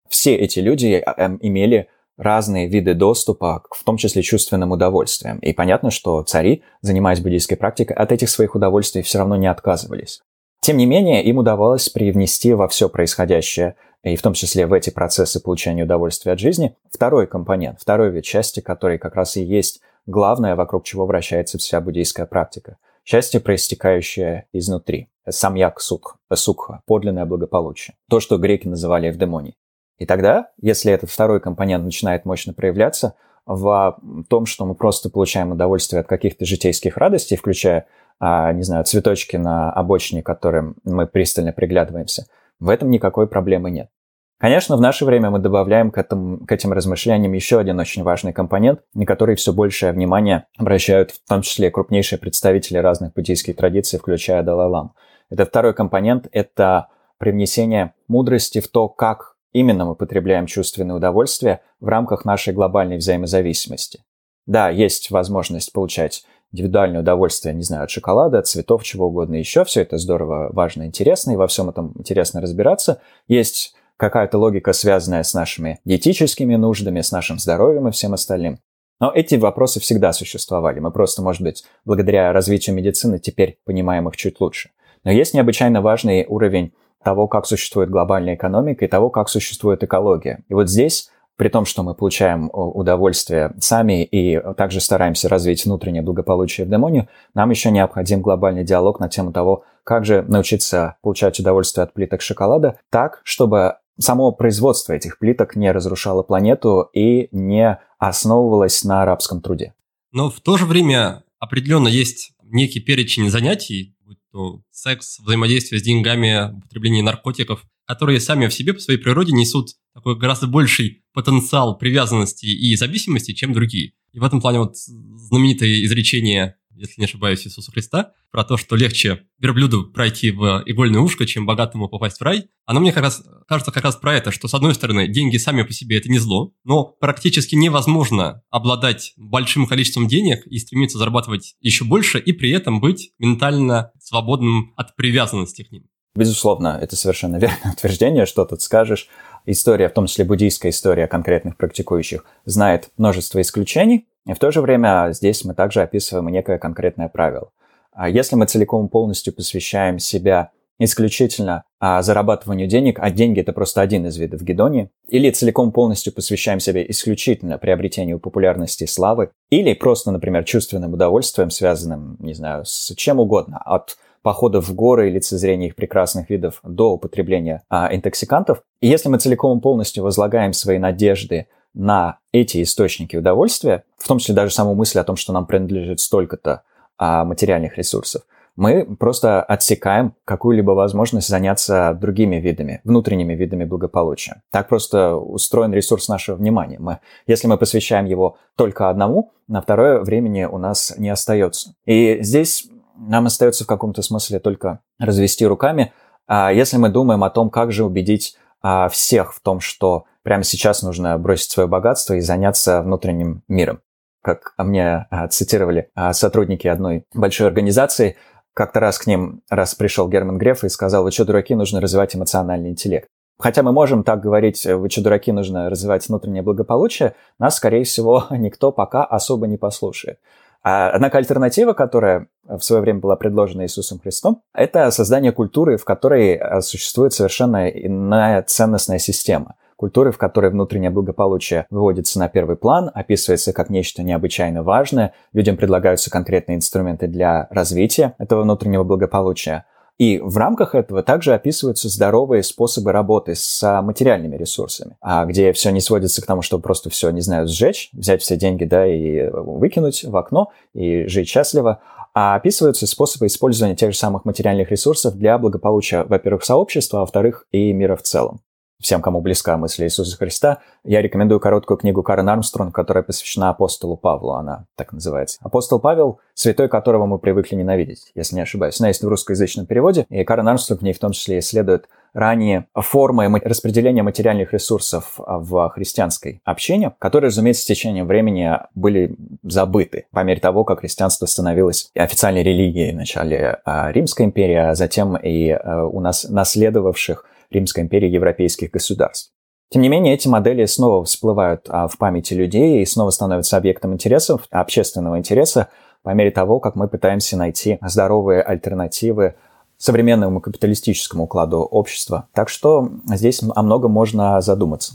Все эти люди а, эм, имели разные виды доступа, в том числе чувственным удовольствием. И понятно, что цари, занимаясь буддийской практикой, от этих своих удовольствий все равно не отказывались. Тем не менее, им удавалось привнести во все происходящее, и в том числе в эти процессы получения удовольствия от жизни, второй компонент, второй вид счастья, который как раз и есть главное, вокруг чего вращается вся буддийская практика. Счастье, проистекающее изнутри. Самьяк сукха, сукха, подлинное благополучие. То, что греки называли эвдемонией. И тогда, если этот второй компонент начинает мощно проявляться, в том, что мы просто получаем удовольствие от каких-то житейских радостей, включая а, не знаю, цветочки на обочине, к которым мы пристально приглядываемся, в этом никакой проблемы нет. Конечно, в наше время мы добавляем к, этому, к этим размышлениям еще один очень важный компонент, на который все большее внимание обращают в том числе крупнейшие представители разных буддийских традиций, включая Далай-Ламу. Это второй компонент – это привнесение мудрости в то, как именно мы потребляем чувственное удовольствие в рамках нашей глобальной взаимозависимости. Да, есть возможность получать индивидуальное удовольствие, не знаю, от шоколада, от цветов, чего угодно еще. Все это здорово, важно, интересно, и во всем этом интересно разбираться. Есть какая-то логика, связанная с нашими диетическими нуждами, с нашим здоровьем и всем остальным. Но эти вопросы всегда существовали. Мы просто, может быть, благодаря развитию медицины теперь понимаем их чуть лучше. Но есть необычайно важный уровень того, как существует глобальная экономика и того, как существует экология. И вот здесь при том, что мы получаем удовольствие сами и также стараемся развить внутреннее благополучие в демонию, нам еще необходим глобальный диалог на тему того, как же научиться получать удовольствие от плиток шоколада так, чтобы само производство этих плиток не разрушало планету и не основывалось на арабском труде. Но в то же время определенно есть некий перечень занятий, то секс, взаимодействие с деньгами, употребление наркотиков, которые сами в себе по своей природе несут такой гораздо больший потенциал привязанности и зависимости, чем другие. И в этом плане вот знаменитое изречение, если не ошибаюсь, Иисуса Христа, про то, что легче верблюду пройти в игольное ушко, чем богатому попасть в рай, оно мне как раз кажется как раз про это, что, с одной стороны, деньги сами по себе – это не зло, но практически невозможно обладать большим количеством денег и стремиться зарабатывать еще больше, и при этом быть ментально свободным от привязанности к ним. Безусловно, это совершенно верное утверждение, что тут скажешь. История, в том числе буддийская история конкретных практикующих, знает множество исключений, и в то же время здесь мы также описываем некое конкретное правило. А если мы целиком полностью посвящаем себя исключительно а, зарабатыванию денег, а деньги это просто один из видов гедонии, или целиком полностью посвящаем себя исключительно приобретению популярности и славы, или просто, например, чувственным удовольствием, связанным, не знаю, с чем угодно, от походов в горы и лицезрения их прекрасных видов до употребления а, интоксикантов. И если мы целиком полностью возлагаем свои надежды на эти источники удовольствия, в том числе даже саму мысль о том, что нам принадлежит столько-то а, материальных ресурсов, мы просто отсекаем какую-либо возможность заняться другими видами, внутренними видами благополучия. Так просто устроен ресурс нашего внимания. Мы, если мы посвящаем его только одному, на второе времени у нас не остается. И здесь нам остается в каком-то смысле только развести руками. А если мы думаем о том, как же убедить а, всех в том, что прямо сейчас нужно бросить свое богатство и заняться внутренним миром. как мне а, цитировали а, сотрудники одной большой организации, как-то раз к ним, раз пришел Герман Греф и сказал, вы что, дураки, нужно развивать эмоциональный интеллект. Хотя мы можем так говорить, вы что, дураки, нужно развивать внутреннее благополучие, нас, скорее всего, никто пока особо не послушает. А, однако альтернатива, которая в свое время была предложена Иисусом Христом, это создание культуры, в которой а, существует совершенно иная ценностная система. Культуры, в которой внутреннее благополучие выводится на первый план, описывается как нечто необычайно важное, людям предлагаются конкретные инструменты для развития этого внутреннего благополучия, и в рамках этого также описываются здоровые способы работы с материальными ресурсами, а где все не сводится к тому, чтобы просто все, не знаю, сжечь, взять все деньги, да, и выкинуть в окно и жить счастливо, а описываются способы использования тех же самых материальных ресурсов для благополучия, во-первых, сообщества, а во-вторых, и мира в целом всем, кому близка мысль Иисуса Христа, я рекомендую короткую книгу Карен Армстронг, которая посвящена апостолу Павлу, она так называется. Апостол Павел, святой которого мы привыкли ненавидеть, если не ошибаюсь. Она есть в русскоязычном переводе, и Карен Армстронг в ней в том числе исследует ранее формы распределения материальных ресурсов в христианской общине, которые, разумеется, с течением времени были забыты по мере того, как христианство становилось официальной религией в начале а, Римской империи, а затем и а, у нас наследовавших Римской империи европейских государств. Тем не менее, эти модели снова всплывают а, в памяти людей и снова становятся объектом интересов, общественного интереса, по мере того, как мы пытаемся найти здоровые альтернативы современному капиталистическому укладу общества. Так что здесь о многом можно задуматься.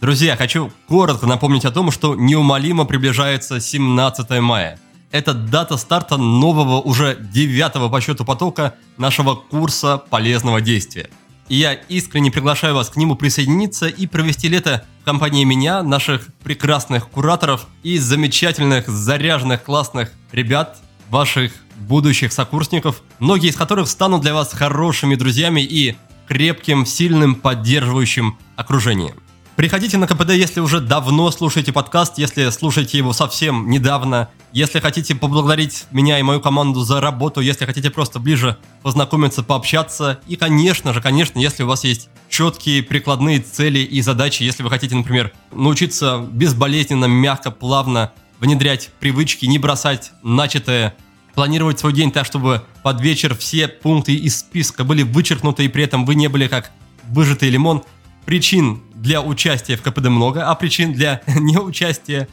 Друзья, хочу коротко напомнить о том, что неумолимо приближается 17 мая – это дата старта нового, уже девятого по счету потока нашего курса полезного действия. И я искренне приглашаю вас к нему присоединиться и провести лето в компании меня, наших прекрасных кураторов и замечательных, заряженных, классных ребят, ваших будущих сокурсников, многие из которых станут для вас хорошими друзьями и крепким, сильным, поддерживающим окружением. Приходите на КПД, если уже давно слушаете подкаст, если слушаете его совсем недавно, если хотите поблагодарить меня и мою команду за работу, если хотите просто ближе познакомиться, пообщаться. И, конечно же, конечно, если у вас есть четкие прикладные цели и задачи, если вы хотите, например, научиться безболезненно, мягко, плавно внедрять привычки, не бросать начатое, планировать свой день так, чтобы под вечер все пункты из списка были вычеркнуты, и при этом вы не были как выжатый лимон – причин для участия в КПД много, а причин для неучастия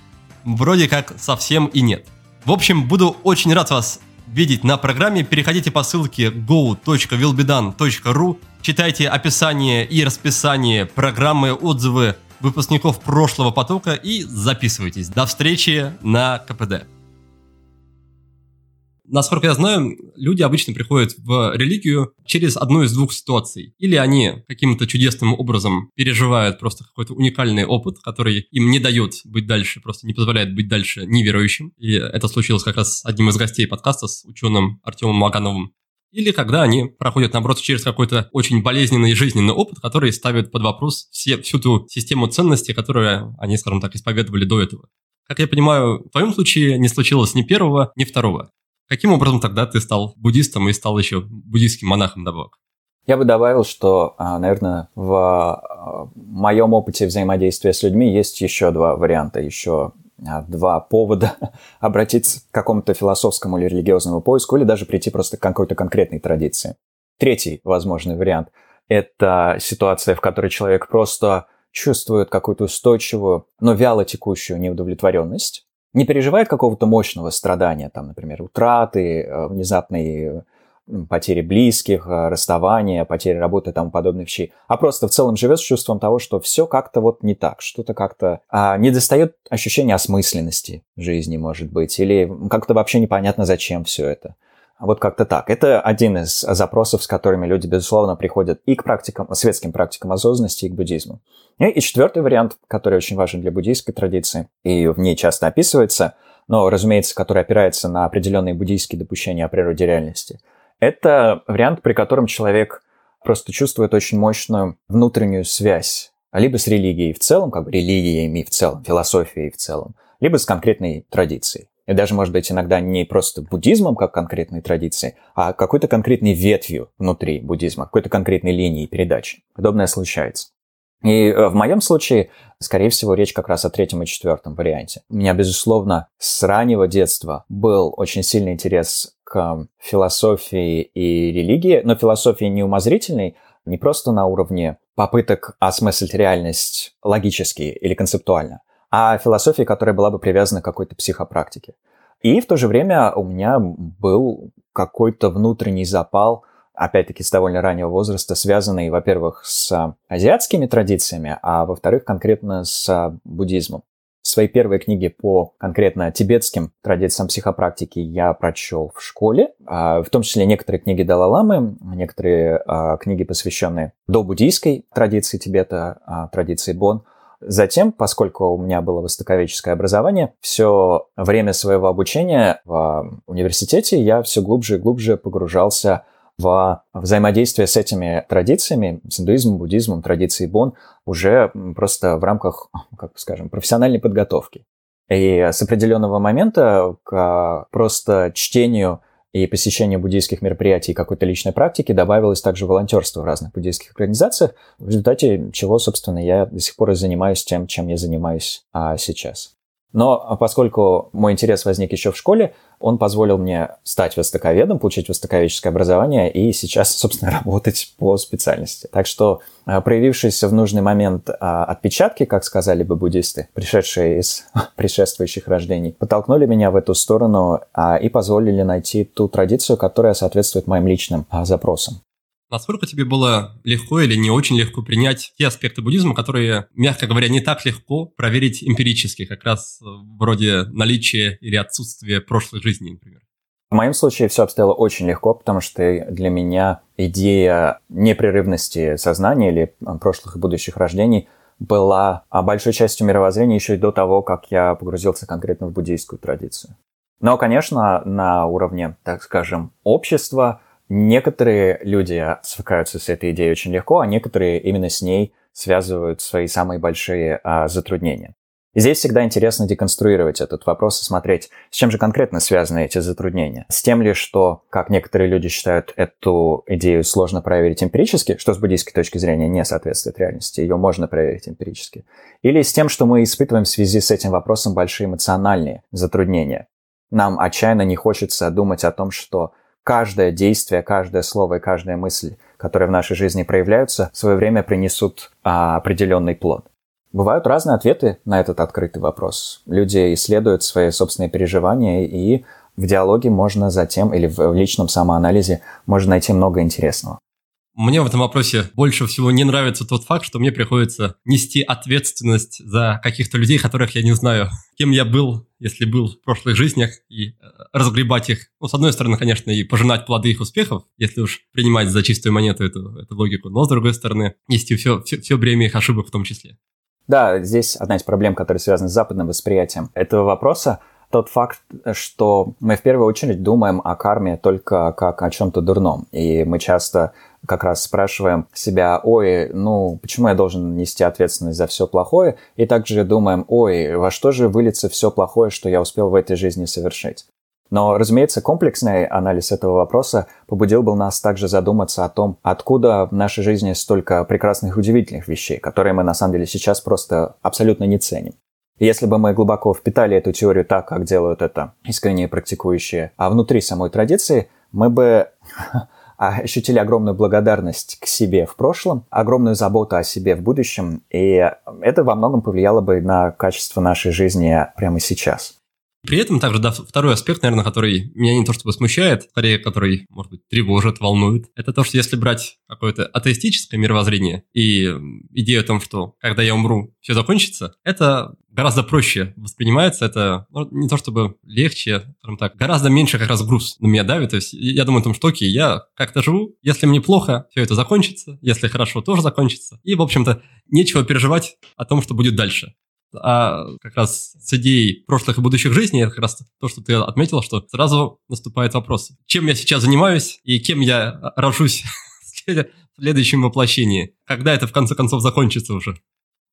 вроде как совсем и нет. В общем, буду очень рад вас видеть на программе. Переходите по ссылке go.willbedone.ru, читайте описание и расписание программы, отзывы выпускников прошлого потока и записывайтесь. До встречи на КПД насколько я знаю, люди обычно приходят в религию через одну из двух ситуаций. Или они каким-то чудесным образом переживают просто какой-то уникальный опыт, который им не дает быть дальше, просто не позволяет быть дальше неверующим. И это случилось как раз с одним из гостей подкаста, с ученым Артемом Магановым. Или когда они проходят, наоборот, через какой-то очень болезненный жизненный опыт, который ставит под вопрос все, всю ту систему ценностей, которую они, скажем так, исповедовали до этого. Как я понимаю, в твоем случае не случилось ни первого, ни второго. Каким образом тогда ты стал буддистом и стал еще буддийским монахом добавок? Я бы добавил, что, а, наверное, в а, моем опыте взаимодействия с людьми есть еще два варианта, еще а, два повода обратиться к какому-то философскому или религиозному поиску, или даже прийти просто к какой-то конкретной традиции. Третий возможный вариант – это ситуация, в которой человек просто чувствует какую-то устойчивую, но вяло текущую неудовлетворенность, не переживает какого-то мощного страдания, там, например, утраты, э, внезапной потери близких, э, расставания, потери работы и тому подобных вещей, а просто в целом живет с чувством того, что все как-то вот не так, что-то как-то а, не достает ощущения осмысленности жизни, может быть, или как-то вообще непонятно, зачем все это. Вот как-то так. Это один из запросов, с которыми люди, безусловно, приходят и к практикам, светским практикам осознанности, и к буддизму. И четвертый вариант, который очень важен для буддийской традиции, и в ней часто описывается, но, разумеется, который опирается на определенные буддийские допущения о природе реальности, это вариант, при котором человек просто чувствует очень мощную внутреннюю связь либо с религией в целом, как бы религиями в целом, философией в целом, либо с конкретной традицией и даже, может быть, иногда не просто буддизмом как конкретной традицией, а какой-то конкретной ветвью внутри буддизма, какой-то конкретной линией передачи. Подобное случается. И в моем случае, скорее всего, речь как раз о третьем и четвертом варианте. У меня, безусловно, с раннего детства был очень сильный интерес к философии и религии, но философии не умозрительной, не просто на уровне попыток осмыслить реальность логически или концептуально, а философии, которая была бы привязана к какой-то психопрактике. И в то же время у меня был какой-то внутренний запал, опять-таки с довольно раннего возраста, связанный, во-первых, с азиатскими традициями, а во-вторых, конкретно с буддизмом. Свои первые книги по конкретно тибетским традициям психопрактики я прочел в школе, а, в том числе некоторые книги Далай-ламы, некоторые а, книги, посвященные до буддийской традиции Тибета, а, традиции Бон. Затем, поскольку у меня было востоковедческое образование, все время своего обучения в университете я все глубже и глубже погружался в взаимодействие с этими традициями, с индуизмом, буддизмом, традицией Бон, уже просто в рамках, как скажем, профессиональной подготовки. И с определенного момента к просто чтению и посещению буддийских мероприятий и какой-то личной практики добавилось также волонтерство в разных буддийских организациях, в результате чего, собственно, я до сих пор и занимаюсь тем, чем я занимаюсь а, сейчас. Но поскольку мой интерес возник еще в школе, он позволил мне стать востоковедом, получить востоковедческое образование и сейчас, собственно, работать по специальности. Так что а, проявившиеся в нужный момент а, отпечатки, как сказали бы буддисты, пришедшие из предшествующих рождений, подтолкнули меня в эту сторону а, и позволили найти ту традицию, которая соответствует моим личным запросам. Насколько тебе было легко или не очень легко принять те аспекты буддизма, которые, мягко говоря, не так легко проверить эмпирически, как раз э, вроде наличия или отсутствия прошлой жизни, например? В моем случае все обстояло очень легко, потому что для меня идея непрерывности сознания или э, прошлых и будущих рождений была а, большой частью мировоззрения еще и до того, как я погрузился конкретно в буддийскую традицию. Но, конечно, на уровне, так скажем, общества – Некоторые люди свыкаются с этой идеей очень легко, а некоторые именно с ней связывают свои самые большие а, затруднения. И здесь всегда интересно деконструировать этот вопрос и смотреть, с чем же конкретно связаны эти затруднения. С тем ли, что, как некоторые люди считают, эту идею сложно проверить эмпирически, что с буддийской точки зрения не соответствует реальности, ее можно проверить эмпирически. Или с тем, что мы испытываем в связи с этим вопросом большие эмоциональные затруднения. Нам отчаянно не хочется думать о том, что каждое действие, каждое слово и каждая мысль, которые в нашей жизни проявляются, в свое время принесут а, определенный плод. Бывают разные ответы на этот открытый вопрос. Люди исследуют свои собственные переживания, и в диалоге можно затем, или в личном самоанализе, можно найти много интересного. Мне в этом вопросе больше всего не нравится тот факт, что мне приходится нести ответственность за каких-то людей, которых я не знаю, кем я был, если был в прошлых жизнях, и э, разгребать их. Ну, с одной стороны, конечно, и пожинать плоды их успехов, если уж принимать за чистую монету эту, эту логику, но с другой стороны, нести все, все, все бремя их ошибок в том числе. Да, здесь одна из проблем, которая связана с западным восприятием этого вопроса, тот факт, что мы в первую очередь думаем о карме только как о чем-то дурном. И мы часто как раз спрашиваем себя, ой, ну, почему я должен нести ответственность за все плохое? И также думаем, ой, во что же выльется все плохое, что я успел в этой жизни совершить? Но, разумеется, комплексный анализ этого вопроса побудил бы нас также задуматься о том, откуда в нашей жизни столько прекрасных удивительных вещей, которые мы на самом деле сейчас просто абсолютно не ценим. Если бы мы глубоко впитали эту теорию так, как делают это искренние практикующие, а внутри самой традиции, мы бы ощутили огромную благодарность к себе в прошлом, огромную заботу о себе в будущем, и это во многом повлияло бы на качество нашей жизни прямо сейчас. При этом также да, второй аспект, наверное, который меня не то чтобы смущает, скорее который, может быть, тревожит, волнует, это то, что если брать какое-то атеистическое мировоззрение и идею о том, что когда я умру, все закончится, это гораздо проще воспринимается, это ну, не то чтобы легче, скажем так, гораздо меньше как раз груз на меня давит, то есть я думаю о том, что окей, я как-то живу, если мне плохо, все это закончится, если хорошо, тоже закончится, и, в общем-то, нечего переживать о том, что будет дальше а как раз с идеей прошлых и будущих жизней, это как раз то, что ты отметил, что сразу наступает вопрос, чем я сейчас занимаюсь и кем я рожусь в следующем воплощении, когда это в конце концов закончится уже.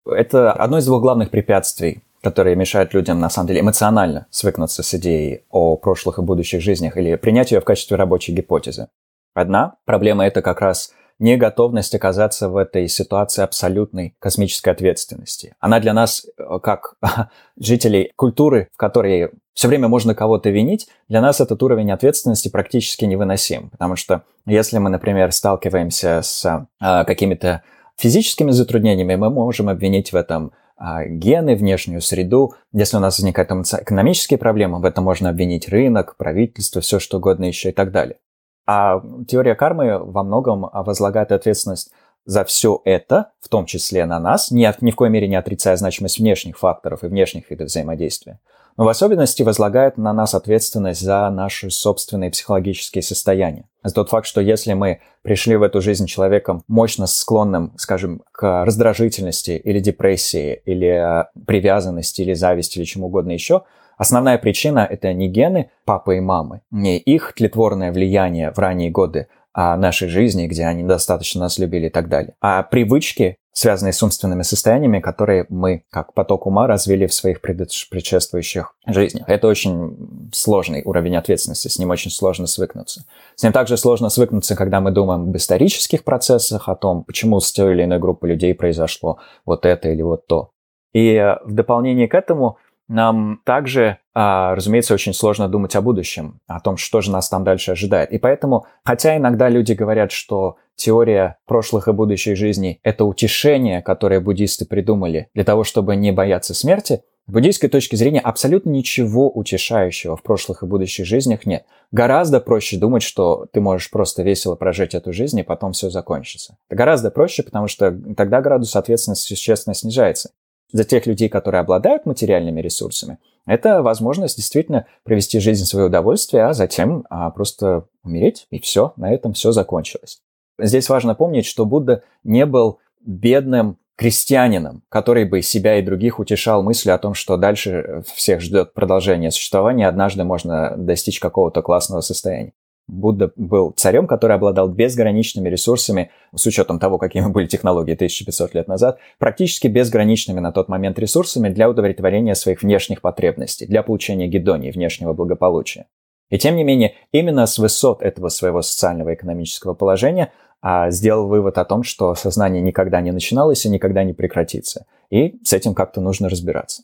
Это одно из двух главных препятствий, которые мешают людям, на самом деле, эмоционально свыкнуться с идеей о прошлых и будущих жизнях или принять ее в качестве рабочей гипотезы. Одна проблема – это как раз не готовность оказаться в этой ситуации абсолютной космической ответственности. Она для нас, э, как жителей культуры, в которой все время можно кого-то винить, для нас этот уровень ответственности практически невыносим. Потому что если мы, например, сталкиваемся с э, какими-то физическими затруднениями, мы можем обвинить в этом а, гены, внешнюю среду. Если у нас возникают экономические проблемы, в этом можно обвинить рынок, правительство, все что угодно еще и так далее. А теория кармы во многом возлагает ответственность за все это, в том числе на нас, ни, ни в коей мере не отрицая значимость внешних факторов и внешних видов взаимодействия, но в особенности возлагает на нас ответственность за наши собственные психологические состояния. За тот факт, что если мы пришли в эту жизнь человеком мощно склонным, скажем, к раздражительности или депрессии, или э, привязанности, или зависти, или чему угодно еще, Основная причина – это не гены папы и мамы, не их тлетворное влияние в ранние годы а нашей жизни, где они достаточно нас любили и так далее, а привычки, связанные с умственными состояниями, которые мы, как поток ума, развили в своих предшествующих жизнях. Это очень сложный уровень ответственности, с ним очень сложно свыкнуться. С ним также сложно свыкнуться, когда мы думаем об исторических процессах, о том, почему с той или иной группой людей произошло вот это или вот то. И в дополнение к этому нам также, а, разумеется, очень сложно думать о будущем, о том, что же нас там дальше ожидает. И поэтому, хотя иногда люди говорят, что теория прошлых и будущих жизней – это утешение, которое буддисты придумали для того, чтобы не бояться смерти, с буддийской точки зрения абсолютно ничего утешающего в прошлых и будущих жизнях нет. Гораздо проще думать, что ты можешь просто весело прожить эту жизнь, и потом все закончится. Это гораздо проще, потому что тогда градус ответственности существенно снижается за тех людей, которые обладают материальными ресурсами, это возможность действительно провести жизнь в свое удовольствие, а затем а, просто умереть, и все, на этом все закончилось. Здесь важно помнить, что Будда не был бедным крестьянином, который бы себя и других утешал мыслью о том, что дальше всех ждет продолжение существования, однажды можно достичь какого-то классного состояния. Будда был царем, который обладал безграничными ресурсами, с учетом того, какими были технологии 1500 лет назад, практически безграничными на тот момент ресурсами для удовлетворения своих внешних потребностей, для получения гедонии, внешнего благополучия. И тем не менее, именно с высот этого своего социального и экономического положения а, сделал вывод о том, что сознание никогда не начиналось и никогда не прекратится. И с этим как-то нужно разбираться.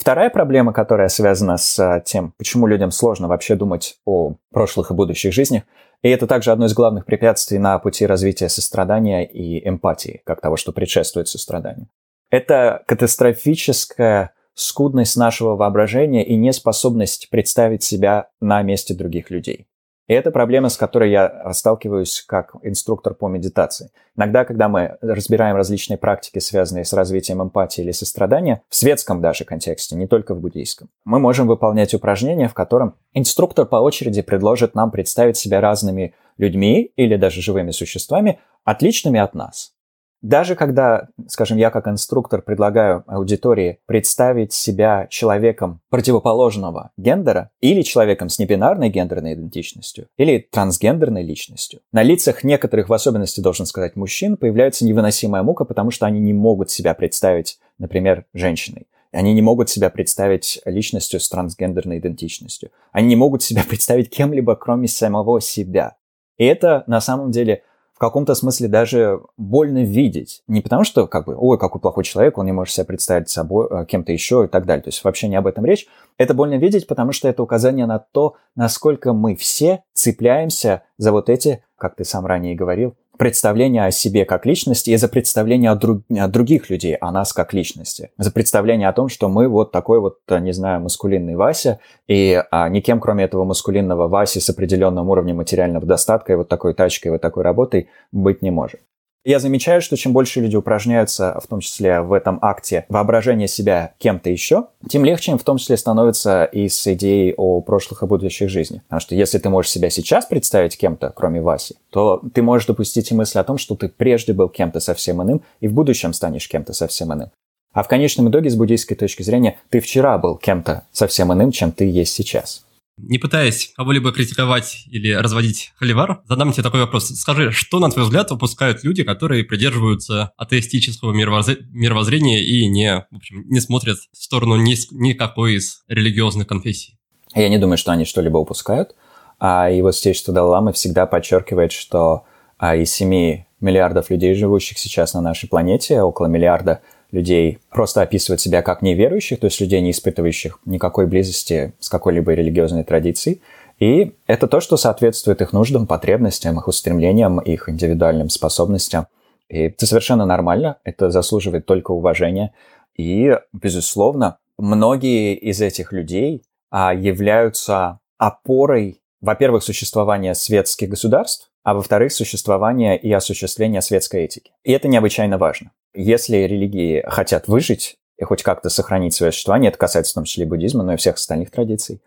Вторая проблема, которая связана с а, тем, почему людям сложно вообще думать о прошлых и будущих жизнях, и это также одно из главных препятствий на пути развития сострадания и эмпатии, как того, что предшествует состраданию. Это катастрофическая скудность нашего воображения и неспособность представить себя на месте других людей. И это проблема, с которой я сталкиваюсь как инструктор по медитации. Иногда, когда мы разбираем различные практики, связанные с развитием эмпатии или сострадания, в светском даже контексте, не только в буддийском, мы можем выполнять упражнения, в котором инструктор по очереди предложит нам представить себя разными людьми или даже живыми существами, отличными от нас. Даже когда, скажем, я как инструктор предлагаю аудитории представить себя человеком противоположного гендера или человеком с небинарной гендерной идентичностью или трансгендерной личностью, на лицах некоторых, в особенности, должен сказать, мужчин, появляется невыносимая мука, потому что они не могут себя представить, например, женщиной. Они не могут себя представить личностью с трансгендерной идентичностью. Они не могут себя представить кем-либо, кроме самого себя. И это на самом деле каком-то смысле даже больно видеть. Не потому что, как бы, ой, какой плохой человек, он не может себя представить собой, э, кем-то еще и так далее. То есть вообще не об этом речь. Это больно видеть, потому что это указание на то, насколько мы все цепляемся за вот эти, как ты сам ранее говорил, представление о себе как личности и за представление о, друг, о других людей, о нас как личности. За представление о том, что мы вот такой вот, не знаю, маскулинный Вася, и а, никем, кроме этого маскулинного Васи с определенным уровнем материального достатка и вот такой тачкой, и вот такой работой быть не может. Я замечаю, что чем больше люди упражняются, в том числе в этом акте, воображение себя кем-то еще, тем легче им в том числе становится и с идеей о прошлых и будущих жизнях. Потому что если ты можешь себя сейчас представить кем-то, кроме Васи, то ты можешь допустить и мысль о том, что ты прежде был кем-то совсем иным и в будущем станешь кем-то совсем иным. А в конечном итоге, с буддийской точки зрения, ты вчера был кем-то совсем иным, чем ты есть сейчас. Не пытаясь кого-либо критиковать или разводить холивар, задам тебе такой вопрос. Скажи, что, на твой взгляд, выпускают люди, которые придерживаются атеистического мировоззрения и не, в общем, не смотрят в сторону ни, никакой из религиозных конфессий? Я не думаю, что они что-либо упускают. А, и вот святейшество Далай-Ламы всегда подчеркивает, что а, из семи миллиардов людей, живущих сейчас на нашей планете, около миллиарда людей просто описывают себя как неверующих, то есть людей, не испытывающих никакой близости с какой-либо религиозной традицией. И это то, что соответствует их нуждам, потребностям, их устремлениям, их индивидуальным способностям. И это совершенно нормально, это заслуживает только уважения. И, безусловно, многие из этих людей а, являются опорой, во-первых, существования светских государств, а во-вторых, существования и осуществления светской этики. И это необычайно важно. Если религии хотят выжить и хоть как-то сохранить свое существование, это касается в том числе и буддизма, но и всех остальных традиций,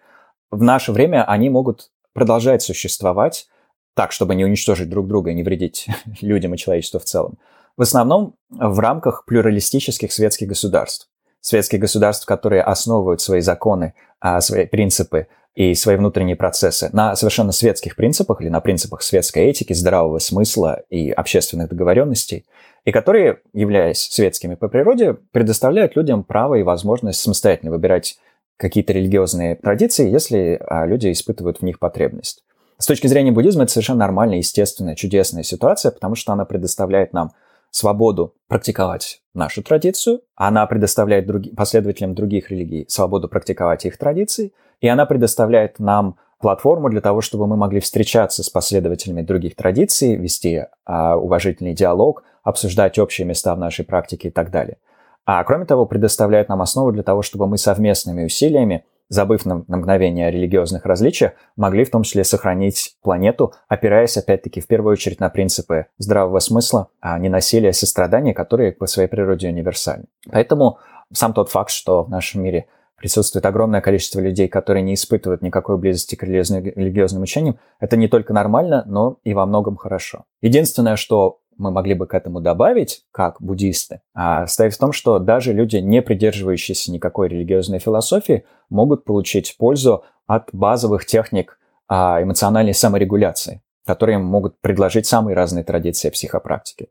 в наше время они могут продолжать существовать так, чтобы не уничтожить друг друга и не вредить людям и человечеству в целом. В основном в рамках плюралистических светских государств. Светских государств, которые основывают свои законы, а, свои принципы и свои внутренние процессы на совершенно светских принципах или на принципах светской этики, здравого смысла и общественных договоренностей, и которые, являясь светскими по природе, предоставляют людям право и возможность самостоятельно выбирать какие-то религиозные традиции, если а, люди испытывают в них потребность. С точки зрения буддизма это совершенно нормальная, естественная, чудесная ситуация, потому что она предоставляет нам свободу практиковать нашу традицию, она предоставляет други, последователям других религий свободу практиковать их традиции, и она предоставляет нам платформу для того, чтобы мы могли встречаться с последователями других традиций, вести а, уважительный диалог, обсуждать общие места в нашей практике и так далее. А кроме того, предоставляет нам основу для того, чтобы мы совместными усилиями забыв на, на мгновение о религиозных различиях, могли в том числе сохранить планету, опираясь, опять-таки, в первую очередь на принципы здравого смысла, а не насилия, сострадания, которые по своей природе универсальны. Поэтому сам тот факт, что в нашем мире присутствует огромное количество людей, которые не испытывают никакой близости к религиозным учениям, это не только нормально, но и во многом хорошо. Единственное, что мы могли бы к этому добавить, как буддисты, а в том, что даже люди, не придерживающиеся никакой религиозной философии, могут получить пользу от базовых техник а, эмоциональной саморегуляции, которые могут предложить самые разные традиции психопрактики.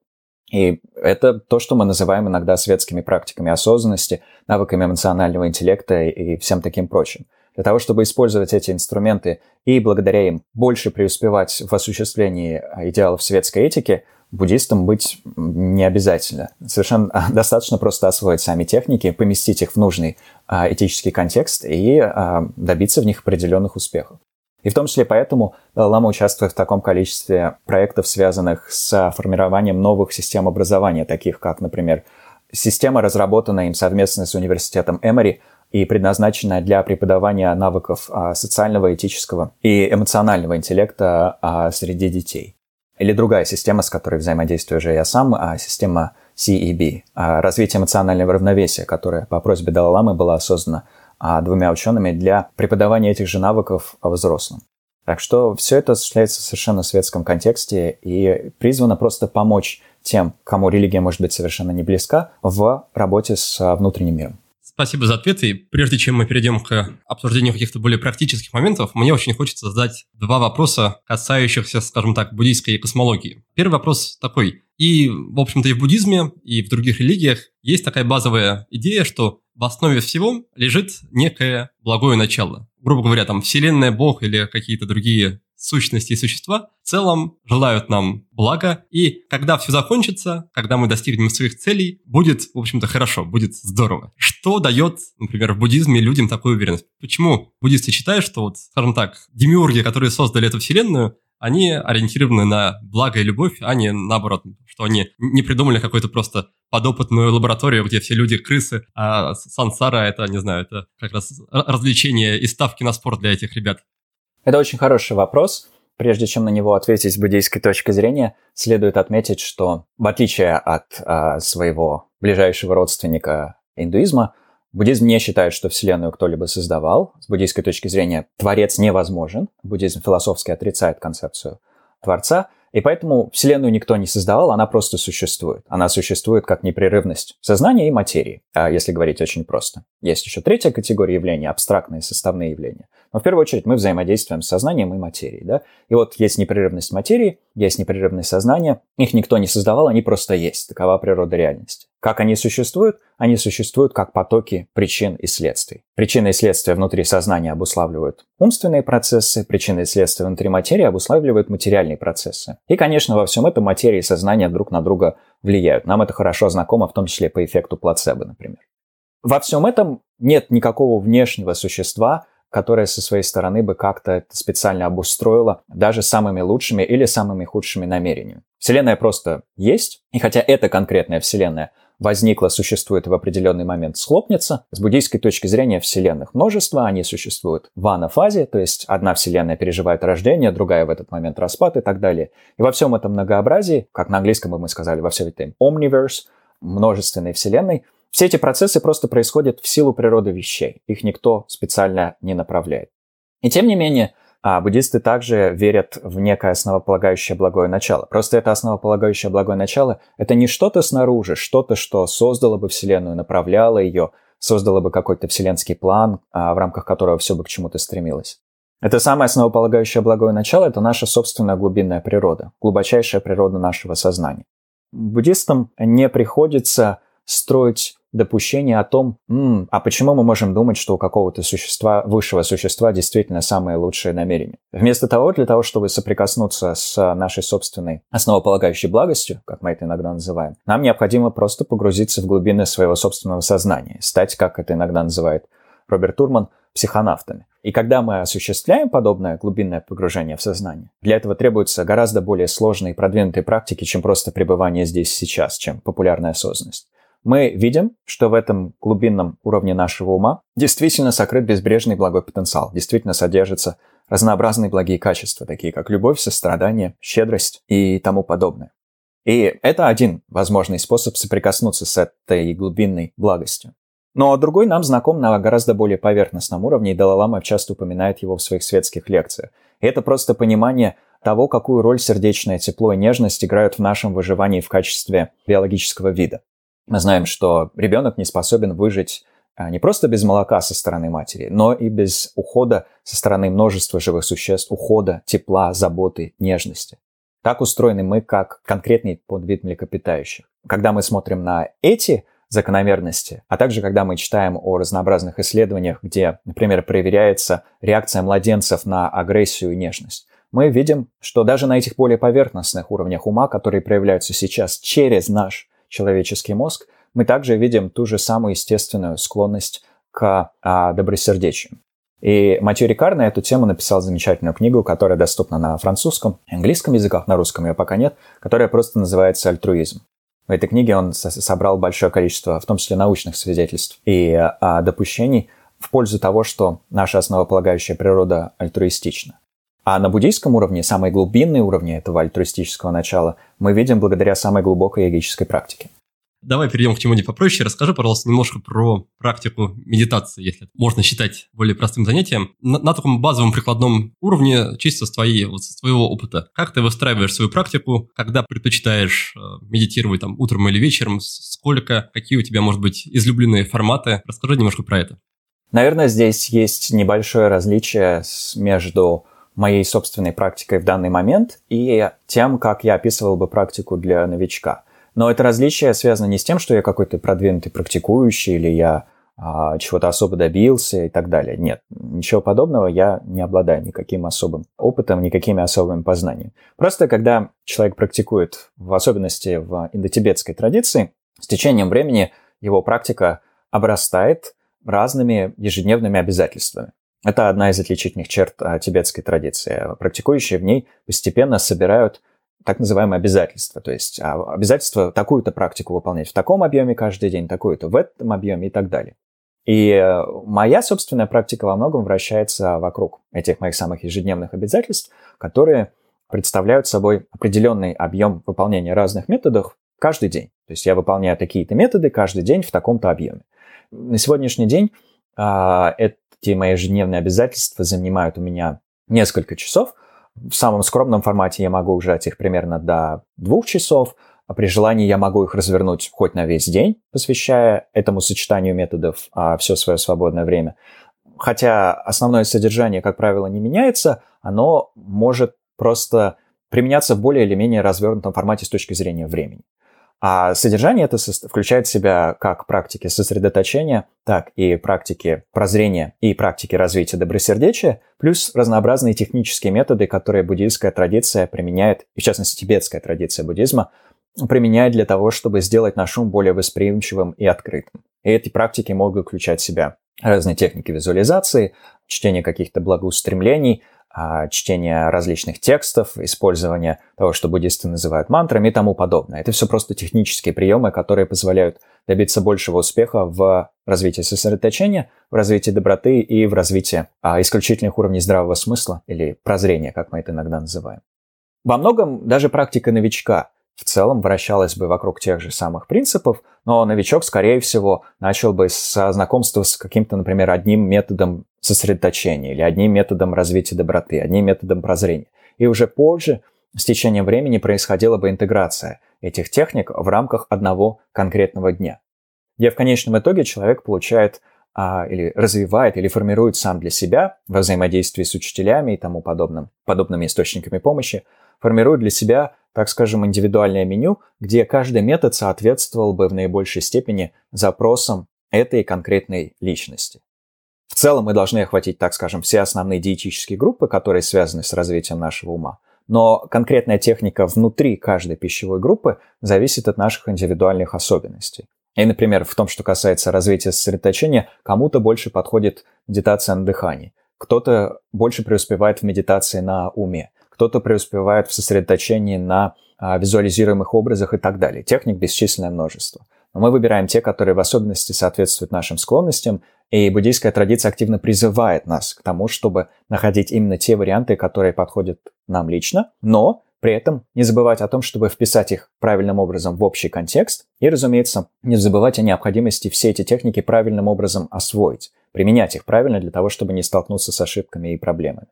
И это то, что мы называем иногда светскими практиками осознанности, навыками эмоционального интеллекта и всем таким прочим. Для того, чтобы использовать эти инструменты и благодаря им больше преуспевать в осуществлении идеалов светской этики, буддистом быть не обязательно. Совершенно достаточно просто освоить сами техники, поместить их в нужный а, этический контекст и а, добиться в них определенных успехов. И в том числе поэтому Лама участвует в таком количестве проектов, связанных с формированием новых систем образования, таких как, например, система, разработанная им совместно с университетом Эмори и предназначенная для преподавания навыков а, социального, этического и эмоционального интеллекта а, среди детей. Или другая система, с которой взаимодействую уже я сам, а система CEB, развитие эмоционального равновесия, которая по просьбе Далаламы была создана двумя учеными для преподавания этих же навыков взрослым. Так что все это осуществляется в совершенно светском контексте и призвано просто помочь тем, кому религия может быть совершенно не близка, в работе с внутренним миром. Спасибо за ответы. И прежде чем мы перейдем к обсуждению каких-то более практических моментов, мне очень хочется задать два вопроса, касающихся, скажем так, буддийской космологии. Первый вопрос такой. И, в общем-то, и в буддизме, и в других религиях есть такая базовая идея, что в основе всего лежит некое благое начало. Грубо говоря, там Вселенная, Бог или какие-то другие сущности и существа в целом желают нам блага, и когда все закончится, когда мы достигнем своих целей, будет, в общем-то, хорошо, будет здорово. Что дает, например, в буддизме людям такую уверенность? Почему буддисты считают, что, вот, скажем так, демиурги, которые создали эту вселенную, они ориентированы на благо и любовь, а не наоборот, что они не придумали какую-то просто подопытную лабораторию, где все люди крысы, а сансара это, не знаю, это как раз развлечение и ставки на спорт для этих ребят. Это очень хороший вопрос. Прежде чем на него ответить с буддийской точки зрения, следует отметить, что в отличие от а, своего ближайшего родственника индуизма, буддизм не считает, что Вселенную кто-либо создавал. С буддийской точки зрения творец невозможен. Буддизм философски отрицает концепцию Творца – и поэтому Вселенную никто не создавал, она просто существует. Она существует как непрерывность сознания и материи, а если говорить очень просто. Есть еще третья категория явлений, абстрактные составные явления. Но в первую очередь мы взаимодействуем с сознанием и материей. Да? И вот есть непрерывность материи, есть непрерывность сознания. Их никто не создавал, они просто есть. Такова природа реальности. Как они существуют? Они существуют как потоки причин и следствий. Причины и следствия внутри сознания обуславливают умственные процессы, причины и следствия внутри материи обуславливают материальные процессы. И, конечно, во всем этом материя и сознание друг на друга влияют. Нам это хорошо знакомо, в том числе по эффекту плацебо, например. Во всем этом нет никакого внешнего существа, которое со своей стороны бы как-то это специально обустроило даже самыми лучшими или самыми худшими намерениями. Вселенная просто есть, и хотя эта конкретная Вселенная возникла, существует в определенный момент, схлопнется. С буддийской точки зрения вселенных множество, они существуют в анафазе, то есть одна вселенная переживает рождение, другая в этот момент распад и так далее. И во всем этом многообразии, как на английском бы мы сказали, во всем этом omniverse, множественной вселенной, все эти процессы просто происходят в силу природы вещей. Их никто специально не направляет. И тем не менее, а буддисты также верят в некое основополагающее благое начало. Просто это основополагающее благое начало – это не что-то снаружи, что-то, что создало бы Вселенную, направляло ее, создало бы какой-то вселенский план, а, в рамках которого все бы к чему-то стремилось. Это самое основополагающее благое начало – это наша собственная глубинная природа, глубочайшая природа нашего сознания. Буддистам не приходится строить допущение о том, М, а почему мы можем думать, что у какого-то существа, высшего существа действительно самые лучшие намерения. Вместо того, для того, чтобы соприкоснуться с нашей собственной основополагающей благостью, как мы это иногда называем, нам необходимо просто погрузиться в глубины своего собственного сознания, стать, как это иногда называет Роберт Турман, психонавтами. И когда мы осуществляем подобное глубинное погружение в сознание, для этого требуются гораздо более сложные и продвинутые практики, чем просто пребывание здесь сейчас, чем популярная осознанность мы видим, что в этом глубинном уровне нашего ума действительно сокрыт безбрежный благой потенциал, действительно содержатся разнообразные благие качества, такие как любовь, сострадание, щедрость и тому подобное. И это один возможный способ соприкоснуться с этой глубинной благостью. Но другой нам знаком на гораздо более поверхностном уровне, и Далалама часто упоминает его в своих светских лекциях. И это просто понимание того, какую роль сердечное тепло и нежность играют в нашем выживании в качестве биологического вида. Мы знаем, что ребенок не способен выжить а, не просто без молока со стороны матери, но и без ухода со стороны множества живых существ, ухода, тепла, заботы, нежности. Так устроены мы как конкретный подвид млекопитающих. Когда мы смотрим на эти закономерности, а также когда мы читаем о разнообразных исследованиях, где, например, проверяется реакция младенцев на агрессию и нежность, мы видим, что даже на этих более поверхностных уровнях ума, которые проявляются сейчас через наш человеческий мозг, мы также видим ту же самую естественную склонность к а, добросердечию. И Матью Рикар на эту тему написал замечательную книгу, которая доступна на французском, английском языках, на русском ее пока нет, которая просто называется «Альтруизм». В этой книге он собрал большое количество, в том числе научных свидетельств и а, допущений в пользу того, что наша основополагающая природа альтруистична. А на буддийском уровне, самые глубинные уровни этого альтруистического начала, мы видим благодаря самой глубокой йогической практике. Давай перейдем к чему-нибудь попроще. Расскажи, пожалуйста, немножко про практику медитации, если можно считать более простым занятием. На, на таком базовом прикладном уровне, чисто с, твоей, вот, с твоего опыта. Как ты выстраиваешь свою практику? Когда предпочитаешь э, медитировать там утром или вечером? Сколько? Какие у тебя, может быть, излюбленные форматы? Расскажи немножко про это. Наверное, здесь есть небольшое различие между моей собственной практикой в данный момент и тем, как я описывал бы практику для новичка. Но это различие связано не с тем, что я какой-то продвинутый практикующий или я а, чего-то особо добился и так далее. Нет, ничего подобного я не обладаю никаким особым опытом, никакими особыми познаниями. Просто когда человек практикует, в особенности в индотибетской традиции, с течением времени его практика обрастает разными ежедневными обязательствами. Это одна из отличительных черт а, тибетской традиции. Практикующие в ней постепенно собирают так называемые обязательства. То есть а, обязательства такую-то практику выполнять в таком объеме каждый день, такую-то в этом объеме и так далее. И э, моя собственная практика во многом вращается вокруг этих моих самых ежедневных обязательств, которые представляют собой определенный объем выполнения разных методов каждый день. То есть я выполняю такие-то методы каждый день в таком-то объеме. На сегодняшний день а, это те мои ежедневные обязательства занимают у меня несколько часов. В самом скромном формате я могу ужать их примерно до двух часов, а при желании я могу их развернуть хоть на весь день, посвящая этому сочетанию методов а, все свое свободное время. Хотя основное содержание, как правило, не меняется, оно может просто применяться в более или менее развернутом формате с точки зрения времени. А содержание это включает в себя как практики сосредоточения, так и практики прозрения и практики развития добросердечия, плюс разнообразные технические методы, которые буддийская традиция применяет, и в частности тибетская традиция буддизма, применяет для того, чтобы сделать наш ум более восприимчивым и открытым. И эти практики могут включать в себя разные техники визуализации, чтение каких-то благоустремлений, чтение различных текстов, использование того, что буддисты называют мантрами и тому подобное. Это все просто технические приемы, которые позволяют добиться большего успеха в развитии сосредоточения, в развитии доброты и в развитии а, исключительных уровней здравого смысла или прозрения, как мы это иногда называем. Во многом даже практика новичка в целом вращалась бы вокруг тех же самых принципов, но новичок, скорее всего, начал бы со знакомства с каким-то, например, одним методом сосредоточения или одним методом развития доброты, одним методом прозрения. И уже позже, с течением времени, происходила бы интеграция этих техник в рамках одного конкретного дня, где в конечном итоге человек получает а, или развивает, или формирует сам для себя во взаимодействии с учителями и тому подобным, подобными источниками помощи, формирует для себя, так скажем, индивидуальное меню, где каждый метод соответствовал бы в наибольшей степени запросам этой конкретной личности. В целом мы должны охватить, так скажем, все основные диетические группы, которые связаны с развитием нашего ума. Но конкретная техника внутри каждой пищевой группы зависит от наших индивидуальных особенностей. И, например, в том, что касается развития сосредоточения, кому-то больше подходит медитация на дыхании, кто-то больше преуспевает в медитации на уме, кто-то преуспевает в сосредоточении на а, визуализируемых образах и так далее. Техник бесчисленное множество. Но мы выбираем те, которые в особенности соответствуют нашим склонностям, и буддийская традиция активно призывает нас к тому, чтобы находить именно те варианты, которые подходят нам лично, но при этом не забывать о том, чтобы вписать их правильным образом в общий контекст, и, разумеется, не забывать о необходимости все эти техники правильным образом освоить, применять их правильно для того, чтобы не столкнуться с ошибками и проблемами.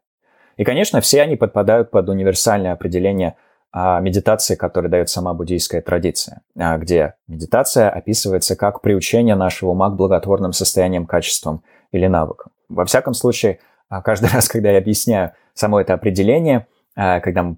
И, конечно, все они подпадают под универсальное определение медитации, которое дает сама буддийская традиция, а, где медитация описывается как приучение нашего ума к благотворным состояниям, качествам или навыкам. Во всяком случае, а, каждый раз, когда я объясняю само это определение, когда мы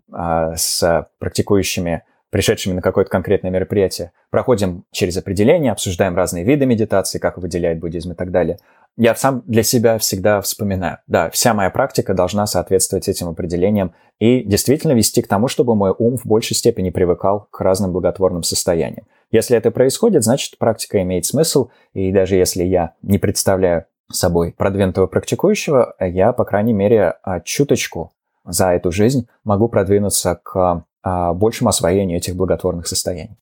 с практикующими, пришедшими на какое-то конкретное мероприятие, проходим через определение, обсуждаем разные виды медитации, как выделяет буддизм и так далее, я сам для себя всегда вспоминаю. Да, вся моя практика должна соответствовать этим определениям и действительно вести к тому, чтобы мой ум в большей степени привыкал к разным благотворным состояниям. Если это происходит, значит практика имеет смысл, и даже если я не представляю собой продвинутого практикующего, я, по крайней мере, а, чуточку за эту жизнь могу продвинуться к а, большему освоению этих благотворных состояний.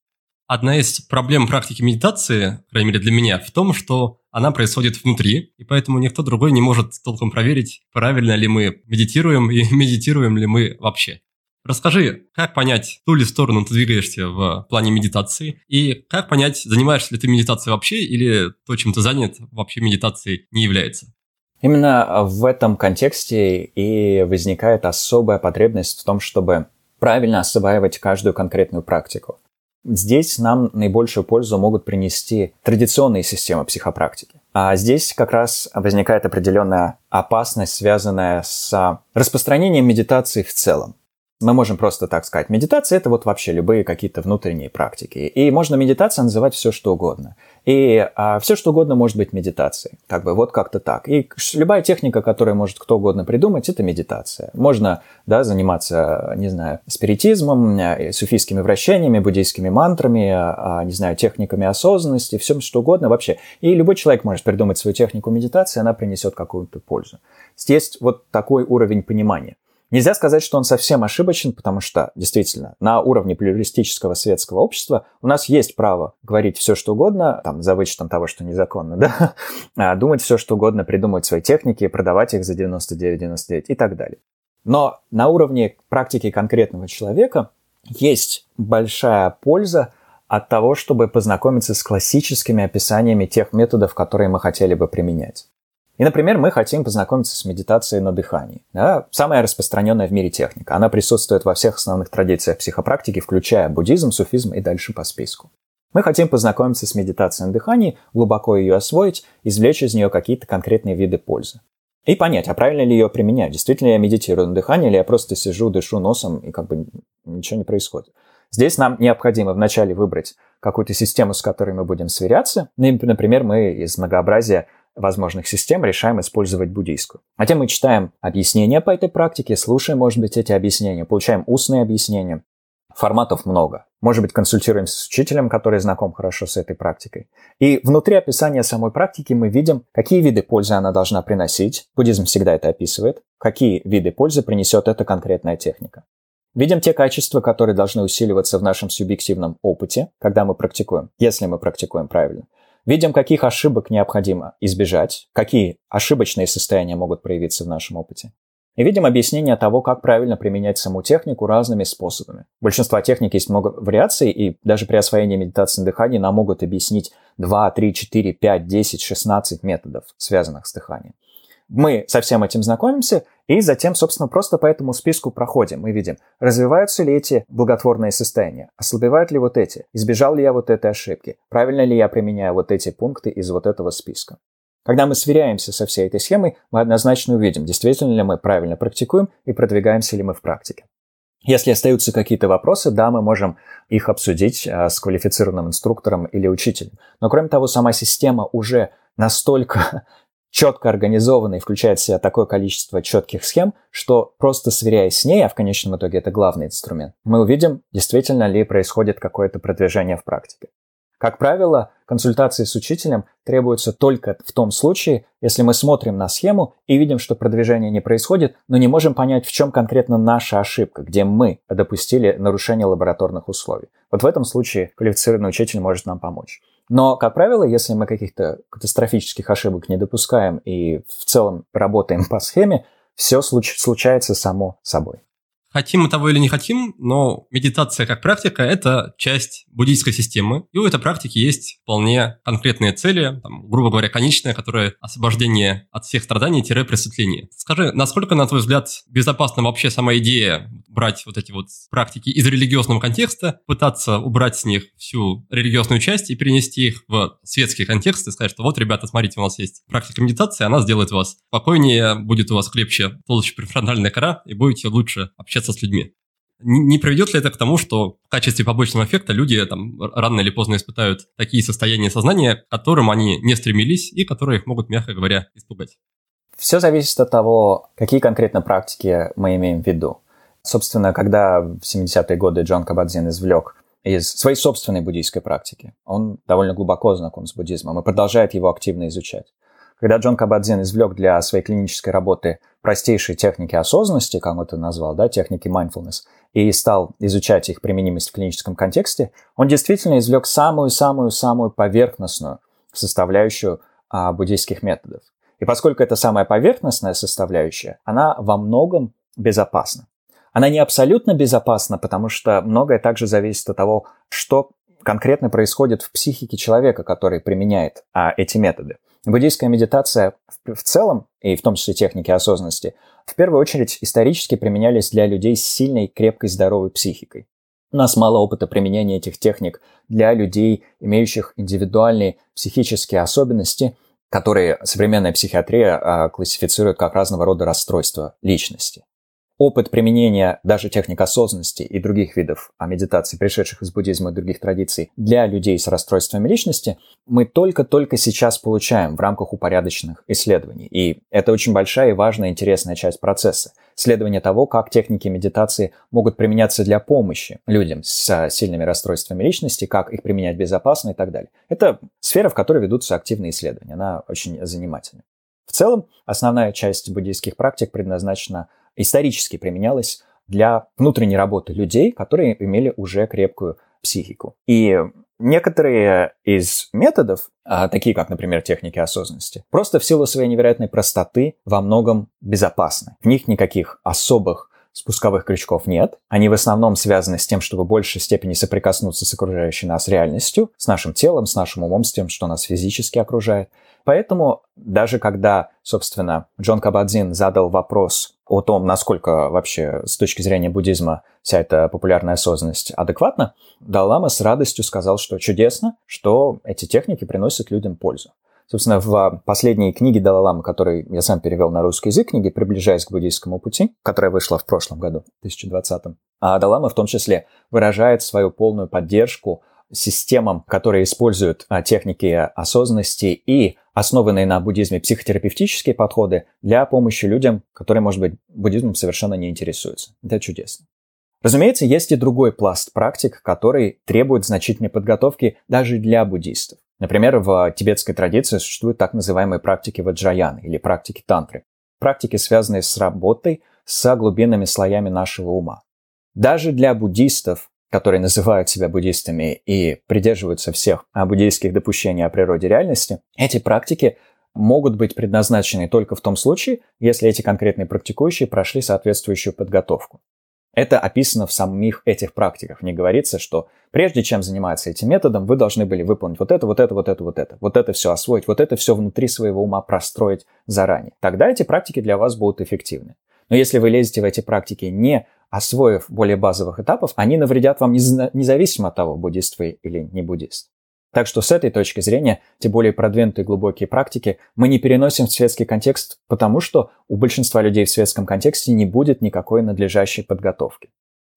Одна из проблем практики медитации, по крайней мере для меня, в том, что она происходит внутри, и поэтому никто другой не может толком проверить, правильно ли мы медитируем и медитируем ли мы вообще. Расскажи, как понять, ту ли сторону ты двигаешься в плане медитации, и как понять, занимаешься ли ты медитацией вообще, или то, чем ты занят, вообще медитацией не является? Именно в этом контексте и возникает особая потребность в том, чтобы правильно осваивать каждую конкретную практику. Здесь нам наибольшую пользу могут принести традиционные системы психопрактики. А здесь как раз возникает определенная опасность, связанная с распространением медитации в целом. Мы можем просто так сказать, медитация это вот вообще любые какие-то внутренние практики. И можно медитация называть все что угодно. И а, все что угодно может быть медитацией. Как бы вот как-то так. И любая техника, которую может кто угодно придумать, это медитация. Можно да, заниматься, не знаю, спиритизмом, э, суфийскими вращениями, буддийскими мантрами, а, не знаю, техниками осознанности, все что угодно вообще. И любой человек может придумать свою технику медитации, она принесет какую-то пользу. Есть вот такой уровень понимания. Нельзя сказать, что он совсем ошибочен, потому что, действительно, на уровне плюристического светского общества у нас есть право говорить все, что угодно, там, за вычетом того, что незаконно, да, а, думать все, что угодно, придумывать свои техники, продавать их за 99-99 и так далее. Но на уровне практики конкретного человека есть большая польза от того, чтобы познакомиться с классическими описаниями тех методов, которые мы хотели бы применять. И, например, мы хотим познакомиться с медитацией на дыхании. Да? Самая распространенная в мире техника. Она присутствует во всех основных традициях психопрактики, включая буддизм, суфизм и дальше по списку. Мы хотим познакомиться с медитацией на дыхании, глубоко ее освоить, извлечь из нее какие-то конкретные виды пользы. И понять, а правильно ли ее применять. Действительно я медитирую на дыхании, или я просто сижу, дышу носом, и как бы ничего не происходит. Здесь нам необходимо вначале выбрать какую-то систему, с которой мы будем сверяться. Например, мы из многообразия возможных систем решаем использовать буддийскую. Затем мы читаем объяснения по этой практике, слушаем, может быть, эти объяснения, получаем устные объяснения. Форматов много. Может быть, консультируемся с учителем, который знаком хорошо с этой практикой. И внутри описания самой практики мы видим, какие виды пользы она должна приносить. Буддизм всегда это описывает. Какие виды пользы принесет эта конкретная техника. Видим те качества, которые должны усиливаться в нашем субъективном опыте, когда мы практикуем, если мы практикуем правильно. Видим, каких ошибок необходимо избежать, какие ошибочные состояния могут проявиться в нашем опыте. И видим объяснение того, как правильно применять саму технику разными способами. У большинства техник есть много вариаций, и даже при освоении медитации на дыхании нам могут объяснить 2, 3, 4, 5, 10, 16 методов, связанных с дыханием. Мы со всем этим знакомимся и затем, собственно, просто по этому списку проходим. Мы видим, развиваются ли эти благотворные состояния, ослабевают ли вот эти, избежал ли я вот этой ошибки, правильно ли я применяю вот эти пункты из вот этого списка. Когда мы сверяемся со всей этой схемой, мы однозначно увидим, действительно ли мы правильно практикуем и продвигаемся ли мы в практике. Если остаются какие-то вопросы, да, мы можем их обсудить а, с квалифицированным инструктором или учителем. Но кроме того, сама система уже настолько четко организована и включает в себя такое количество четких схем, что просто сверяясь с ней, а в конечном итоге это главный инструмент, мы увидим, действительно ли происходит какое-то продвижение в практике. Как правило, консультации с учителем требуются только в том случае, если мы смотрим на схему и видим, что продвижение не происходит, но не можем понять, в чем конкретно наша ошибка, где мы допустили нарушение лабораторных условий. Вот в этом случае квалифицированный учитель может нам помочь. Но, как правило, если мы каких-то катастрофических ошибок не допускаем и в целом работаем по схеме, все случается само собой. Хотим мы того или не хотим, но медитация как практика – это часть буддийской системы. И у этой практики есть вполне конкретные цели, там, грубо говоря, конечная, которая освобождение от всех страданий-просветление. Скажи, насколько, на твой взгляд, безопасна вообще сама идея брать вот эти вот практики из религиозного контекста, пытаться убрать с них всю религиозную часть и перенести их в светский контекст и сказать, что вот, ребята, смотрите, у нас есть практика медитации, она сделает вас спокойнее, будет у вас крепче толще префронтальная кора, и будете лучше общаться общаться с людьми. Не приведет ли это к тому, что в качестве побочного эффекта люди там рано или поздно испытают такие состояния сознания, к которым они не стремились и которые их могут, мягко говоря, испугать? Все зависит от того, какие конкретно практики мы имеем в виду. Собственно, когда в 70-е годы Джон Кабадзин извлек из своей собственной буддийской практики, он довольно глубоко знаком с буддизмом и продолжает его активно изучать. Когда Джон Кабадзин извлек для своей клинической работы простейшие техники осознанности, как он это назвал, да, техники mindfulness, и стал изучать их применимость в клиническом контексте, он действительно извлек самую-самую-самую поверхностную составляющую а, буддийских методов. И поскольку это самая поверхностная составляющая, она во многом безопасна. Она не абсолютно безопасна, потому что многое также зависит от того, что конкретно происходит в психике человека, который применяет а, эти методы. Буддийская медитация в целом, и в том числе техники осознанности, в первую очередь исторически применялись для людей с сильной, крепкой, здоровой психикой. У нас мало опыта применения этих техник для людей, имеющих индивидуальные психические особенности, которые современная психиатрия а, классифицирует как разного рода расстройства личности опыт применения даже техник осознанности и других видов а, медитации, пришедших из буддизма и других традиций, для людей с расстройствами личности, мы только-только сейчас получаем в рамках упорядоченных исследований. И это очень большая и важная интересная часть процесса. Исследование того, как техники медитации могут применяться для помощи людям с сильными расстройствами личности, как их применять безопасно и так далее. Это сфера, в которой ведутся активные исследования. Она очень занимательная. В целом, основная часть буддийских практик предназначена исторически применялась для внутренней работы людей, которые имели уже крепкую психику. И некоторые из методов, а, такие как, например, техники осознанности, просто в силу своей невероятной простоты во многом безопасны. В них никаких особых спусковых крючков нет. Они в основном связаны с тем, чтобы в большей степени соприкоснуться с окружающей нас реальностью, с нашим телом, с нашим умом, с тем, что нас физически окружает. Поэтому даже когда, собственно, Джон Кабадзин задал вопрос о том, насколько вообще с точки зрения буддизма вся эта популярная осознанность адекватна, Даллама с радостью сказал, что чудесно, что эти техники приносят людям пользу. Собственно, в последней книге Далай-Ламы, которую я сам перевел на русский язык, книге «Приближаясь к буддийскому пути», которая вышла в прошлом году, 2020, А Далама в том числе выражает свою полную поддержку системам, которые используют а, техники осознанности и основанные на буддизме психотерапевтические подходы для помощи людям, которые, может быть, буддизмом совершенно не интересуются. Это чудесно. Разумеется, есть и другой пласт практик, который требует значительной подготовки даже для буддистов. Например, в тибетской традиции существуют так называемые практики ваджраяны или практики тантры. Практики, связанные с работой с глубинными слоями нашего ума. Даже для буддистов, которые называют себя буддистами и придерживаются всех буддийских допущений о природе реальности, эти практики могут быть предназначены только в том случае, если эти конкретные практикующие прошли соответствующую подготовку. Это описано в самих этих практиках. Не говорится, что прежде чем заниматься этим методом, вы должны были выполнить вот это, вот это, вот это, вот это. Вот это все освоить, вот это все внутри своего ума простроить заранее. Тогда эти практики для вас будут эффективны. Но если вы лезете в эти практики не освоив более базовых этапов, они навредят вам независимо от того, буддист вы или не буддист. Так что с этой точки зрения, те более продвинутые глубокие практики мы не переносим в светский контекст, потому что у большинства людей в светском контексте не будет никакой надлежащей подготовки.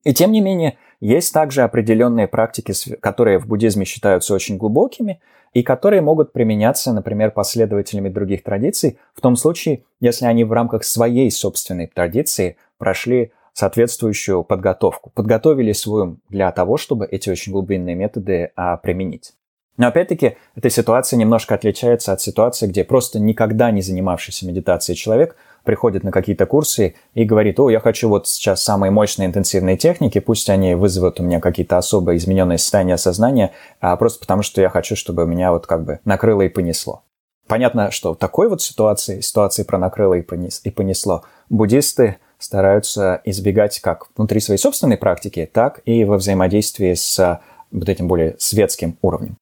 И тем не менее, есть также определенные практики, которые в буддизме считаются очень глубокими, и которые могут применяться, например, последователями других традиций, в том случае, если они в рамках своей собственной традиции прошли соответствующую подготовку, подготовили свой ум для того, чтобы эти очень глубинные методы а, применить. Но опять-таки, эта ситуация немножко отличается от ситуации, где просто никогда не занимавшийся медитацией человек приходит на какие-то курсы и говорит, о, я хочу вот сейчас самые мощные интенсивные техники, пусть они вызовут у меня какие-то особо измененные состояния сознания, а просто потому что я хочу, чтобы меня вот как бы накрыло и понесло. Понятно, что в такой вот ситуации, ситуации про накрыло и понесло, буддисты стараются избегать как внутри своей собственной практики, так и во взаимодействии с вот этим более светским уровнем.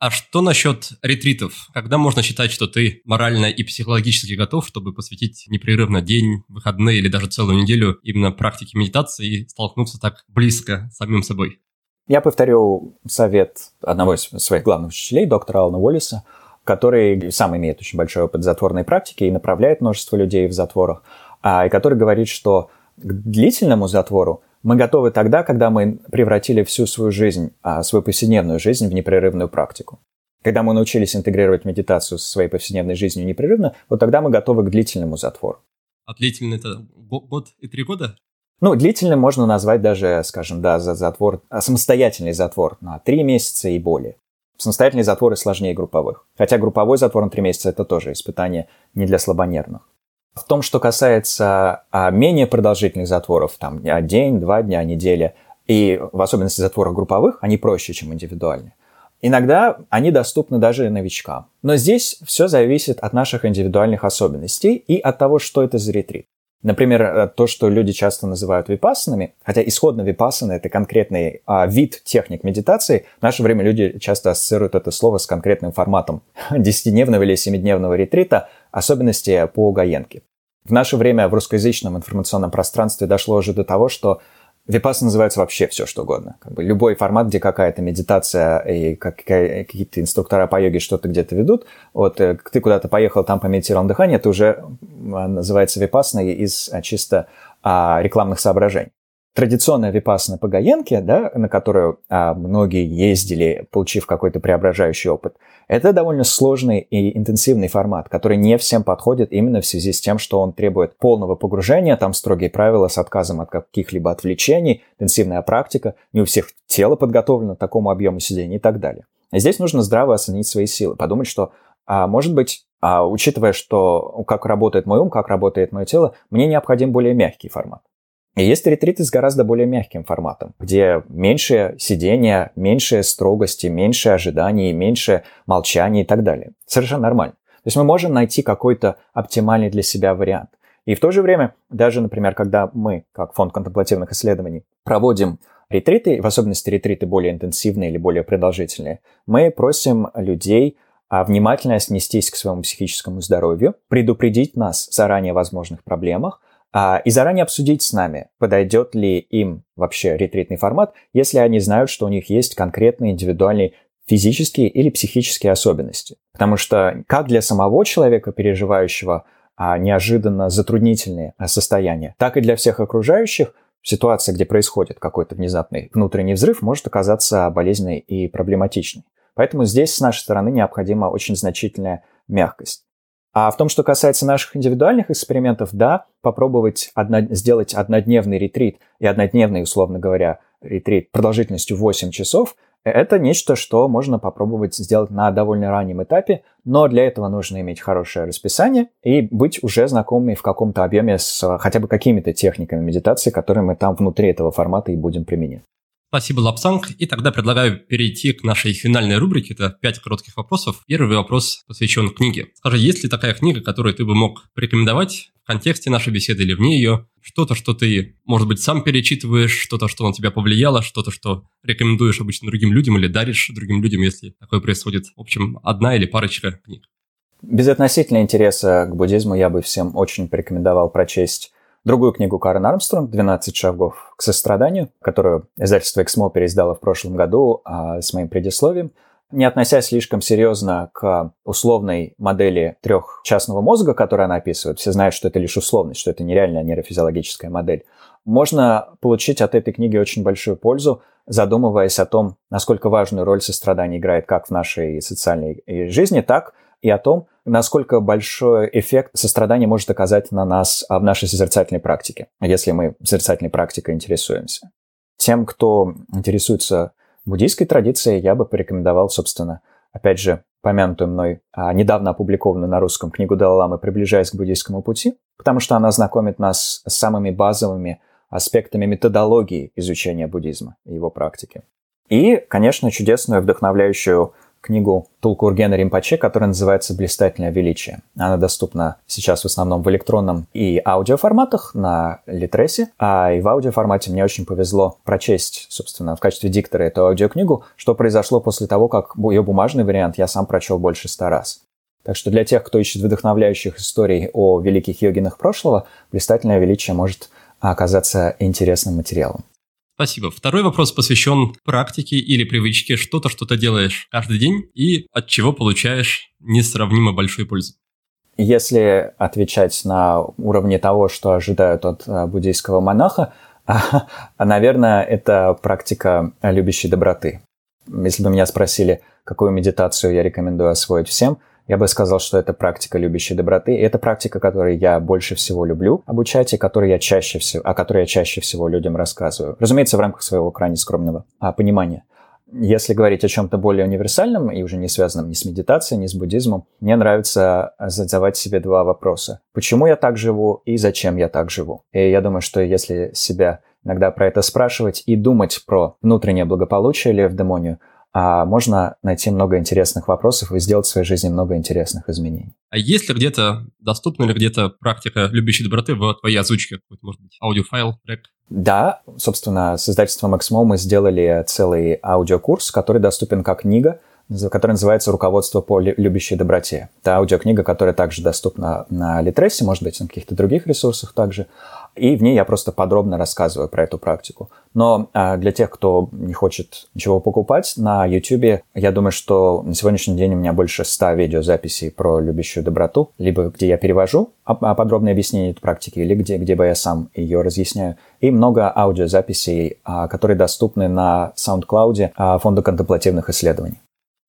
А что насчет ретритов? Когда можно считать, что ты морально и психологически готов, чтобы посвятить непрерывно день, выходные или даже целую неделю именно практике медитации и столкнуться так близко с самим собой? Я повторю совет одного из своих главных учителей, доктора Алана Уоллиса, который сам имеет очень большой опыт затворной практики и направляет множество людей в затворах, а, и который говорит, что к длительному затвору мы готовы тогда, когда мы превратили всю свою жизнь, а, свою повседневную жизнь в непрерывную практику. Когда мы научились интегрировать медитацию со своей повседневной жизнью непрерывно, вот тогда мы готовы к длительному затвору. А длительный это год и три года? Ну, длительным можно назвать даже, скажем, да, за затвор, а, самостоятельный затвор на три месяца и более. Самостоятельные затворы сложнее групповых. Хотя групповой затвор на три месяца – это тоже испытание не для слабонервных. В том, что касается а, менее продолжительных затворов, там день, два дня, неделя, и в особенности затворов групповых, они проще, чем индивидуальные. Иногда они доступны даже новичкам. Но здесь все зависит от наших индивидуальных особенностей и от того, что это за ретрит. Например, э, то, что люди часто называют випассанами, хотя исходно випассана – это конкретный а, вид техник медитации, в наше время люди часто ассоциируют это слово с конкретным форматом 10-дневного или 7-дневного ретрита, особенности по Гаенке. В наше время в русскоязычном информационном пространстве дошло уже до того, что Випас называется вообще все, что угодно. Как бы любой формат, где какая-то медитация и какие-то инструктора по йоге что-то где-то ведут. Вот э, ты куда-то поехал, там помедитировал дыхание, это уже называется випасной из а, чисто а, рекламных соображений. Традиционная випасана по Гаенке, да, на которую а, многие ездили, получив какой-то преображающий опыт, это довольно сложный и интенсивный формат, который не всем подходит именно в связи с тем, что он требует полного погружения, там строгие правила с отказом от каких-либо отвлечений, интенсивная практика, не у всех тело подготовлено к такому объему сидения и так далее. Здесь нужно здраво оценить свои силы, подумать, что, а, может быть, а, учитывая, что как работает мой ум, как работает мое тело, мне необходим более мягкий формат. И есть ретриты с гораздо более мягким форматом, где меньше сидения, меньше строгости, меньше ожиданий, меньше молчания и так далее. Совершенно нормально. То есть мы можем найти какой-то оптимальный для себя вариант. И в то же время, даже, например, когда мы, как фонд конtemплативных исследований, проводим ретриты, в особенности ретриты более интенсивные или более продолжительные, мы просим людей а, внимательно отнестись к своему психическому здоровью, предупредить нас заранее о возможных проблемах, и заранее обсудить с нами, подойдет ли им вообще ретритный формат, если они знают, что у них есть конкретные индивидуальные физические или психические особенности. Потому что как для самого человека, переживающего а, неожиданно затруднительные состояния, так и для всех окружающих ситуация, где происходит какой-то внезапный внутренний взрыв, может оказаться болезненной и проблематичной. Поэтому здесь с нашей стороны необходима очень значительная мягкость. А в том, что касается наших индивидуальных экспериментов, да, попробовать одно, сделать однодневный ретрит и однодневный, условно говоря, ретрит продолжительностью 8 часов – это нечто, что можно попробовать сделать на довольно раннем этапе, но для этого нужно иметь хорошее расписание и быть уже знакомыми в каком-то объеме с хотя бы какими-то техниками медитации, которые мы там внутри этого формата и будем применять. Спасибо, Лапсанг. И тогда предлагаю перейти к нашей финальной рубрике. Это пять коротких вопросов. Первый вопрос посвящен книге. Скажи, есть ли такая книга, которую ты бы мог порекомендовать в контексте нашей беседы или вне ее? Что-то, что ты, может быть, сам перечитываешь, что-то, что на тебя повлияло, что-то, что рекомендуешь обычно другим людям или даришь другим людям, если такое происходит. В общем, одна или парочка книг. Без относительного интереса к буддизму я бы всем очень порекомендовал прочесть другую книгу Карен Армстронг «12 шагов к состраданию», которую издательство «Эксмо» переиздало в прошлом году а, с моим предисловием. Не относясь слишком серьезно к условной модели трехчастного мозга, которую она описывает, все знают, что это лишь условность, что это нереальная нейрофизиологическая модель, можно получить от этой книги очень большую пользу, задумываясь о том, насколько важную роль сострадание играет как в нашей социальной жизни, так и о том, насколько большой эффект сострадания может оказать на нас а, в нашей созерцательной практике, если мы созерцательной практикой интересуемся. Тем, кто интересуется буддийской традицией, я бы порекомендовал, собственно, опять же, помянутую мной а, недавно опубликованную на русском книгу Далай-Ламы «Приближаясь к буддийскому пути», потому что она знакомит нас с самыми базовыми аспектами методологии изучения буддизма и его практики. И, конечно, чудесную, вдохновляющую книгу Тулкургена Римпаче, которая называется «Блистательное величие». Она доступна сейчас в основном в электронном и аудиоформатах на Литресе, а и в аудиоформате мне очень повезло прочесть, собственно, в качестве диктора эту аудиокнигу, что произошло после того, как ее бумажный вариант я сам прочел больше ста раз. Так что для тех, кто ищет вдохновляющих историй о великих йогинах прошлого, «Блистательное величие» может оказаться интересным материалом. Спасибо. Второй вопрос посвящен практике или привычке. Что-то, что ты делаешь каждый день и от чего получаешь несравнимо большую пользу. Если отвечать на уровне того, что ожидают от а, буддийского монаха, наверное, это практика любящей доброты. Если бы меня спросили, какую медитацию я рекомендую освоить всем, я бы сказал, что это практика любящей доброты. И это практика, которой я больше всего люблю обучать, и которой я чаще всего, о которой я чаще всего людям рассказываю. Разумеется, в рамках своего крайне скромного а, понимания. Если говорить о чем-то более универсальном и уже не связанном ни с медитацией, ни с буддизмом, мне нравится задавать себе два вопроса. Почему я так живу и зачем я так живу? И я думаю, что если себя иногда про это спрашивать и думать про внутреннее благополучие или евдемонию, а можно найти много интересных вопросов и сделать в своей жизни много интересных изменений. А есть ли где-то, доступна ли где-то практика любящей доброты в твоей озвучке? Какой-то, может быть, аудиофайл, трек? Да, собственно, с издательством XMO мы сделали целый аудиокурс, который доступен как книга, который называется «Руководство по любящей доброте». Это аудиокнига, которая также доступна на Литресе, может быть, на каких-то других ресурсах также. И в ней я просто подробно рассказываю про эту практику. Но а, для тех, кто не хочет ничего покупать, на YouTube, я думаю, что на сегодняшний день у меня больше 100 видеозаписей про любящую доброту, либо где я перевожу подробное объяснение этой практики, или где, где бы я сам ее разъясняю. И много аудиозаписей, а, которые доступны на SoundCloud а, Фонда контемплативных исследований.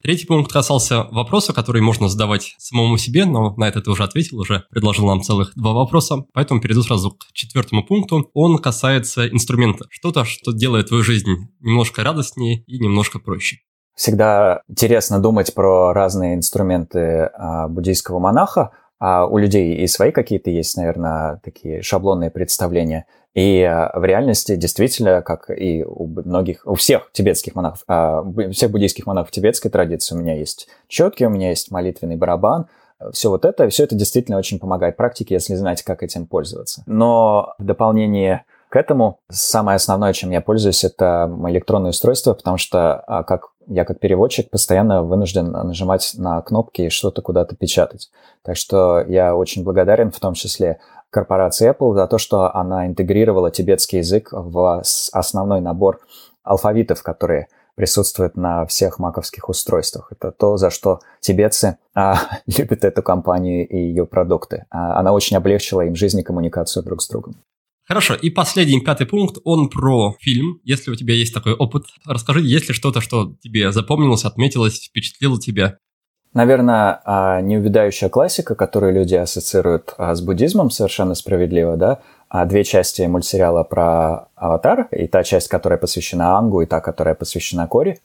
Третий пункт касался вопроса, который можно задавать самому себе, но на это ты уже ответил, уже предложил нам целых два вопроса, поэтому перейду сразу к четвертому пункту. Он касается инструмента, что-то, что делает твою жизнь немножко радостнее и немножко проще. Всегда интересно думать про разные инструменты а, буддийского монаха, а у людей и свои какие-то есть, наверное, такие шаблонные представления – и а, в реальности действительно, как и у многих, у всех тибетских монахов, а, всех буддийских монахов тибетской традиции, у меня есть четки, у меня есть молитвенный барабан, все вот это, все это действительно очень помогает практике, если знаете, как этим пользоваться. Но в дополнение к этому самое основное, чем я пользуюсь, это электронное устройство, потому что а, как я как переводчик постоянно вынужден нажимать на кнопки и что-то куда-то печатать. Так что я очень благодарен в том числе корпорации Apple за то, что она интегрировала тибетский язык в основной набор алфавитов, которые присутствуют на всех маковских устройствах. Это то, за что тибетцы а, любят эту компанию и ее продукты. А, она очень облегчила им жизнь и коммуникацию друг с другом. Хорошо, и последний, пятый пункт, он про фильм. Если у тебя есть такой опыт, расскажи, есть ли что-то, что тебе запомнилось, отметилось, впечатлило тебя? Наверное, а, неувядающая классика, которую люди ассоциируют а, с буддизмом, совершенно справедливо, да, а две части мультсериала про Аватар, и та часть, которая посвящена Ангу, и та, которая посвящена Кори.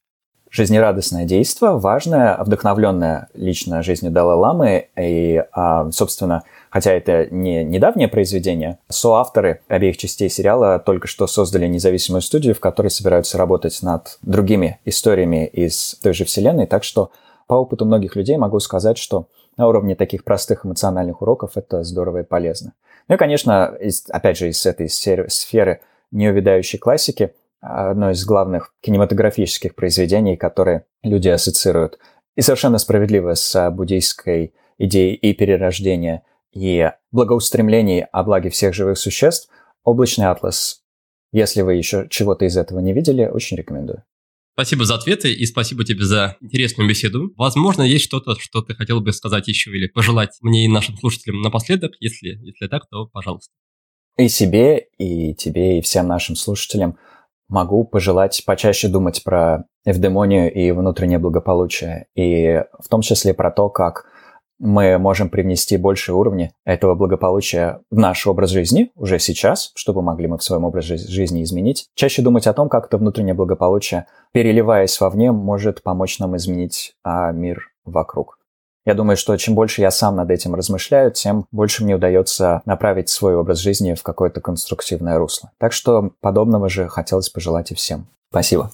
Жизнерадостное действие, важное, вдохновленное лично жизнью Далай-Ламы, и, собственно, хотя это не недавнее произведение, соавторы обеих частей сериала только что создали независимую студию, в которой собираются работать над другими историями из той же вселенной, так что по опыту многих людей могу сказать, что на уровне таких простых эмоциональных уроков это здорово и полезно. Ну и, конечно, из, опять же, из этой сферы неувядающей классики, одно из главных кинематографических произведений, которые люди ассоциируют и совершенно справедливо с буддийской идеей и перерождения – и благоустремлений о благе всех живых существ, облачный атлас. Если вы еще чего-то из этого не видели, очень рекомендую. Спасибо за ответы и спасибо тебе за интересную беседу. Возможно, есть что-то, что ты хотел бы сказать еще или пожелать мне и нашим слушателям напоследок. Если, если так, то пожалуйста. И себе, и тебе, и всем нашим слушателям могу пожелать почаще думать про эвдемонию и внутреннее благополучие, и в том числе про то, как мы можем привнести больше уровня этого благополучия в наш образ жизни уже сейчас, чтобы могли мы в своем образе жизни изменить. Чаще думать о том, как это внутреннее благополучие, переливаясь вовне, может помочь нам изменить а, мир вокруг. Я думаю, что чем больше я сам над этим размышляю, тем больше мне удается направить свой образ жизни в какое-то конструктивное русло. Так что подобного же хотелось пожелать и всем. Спасибо.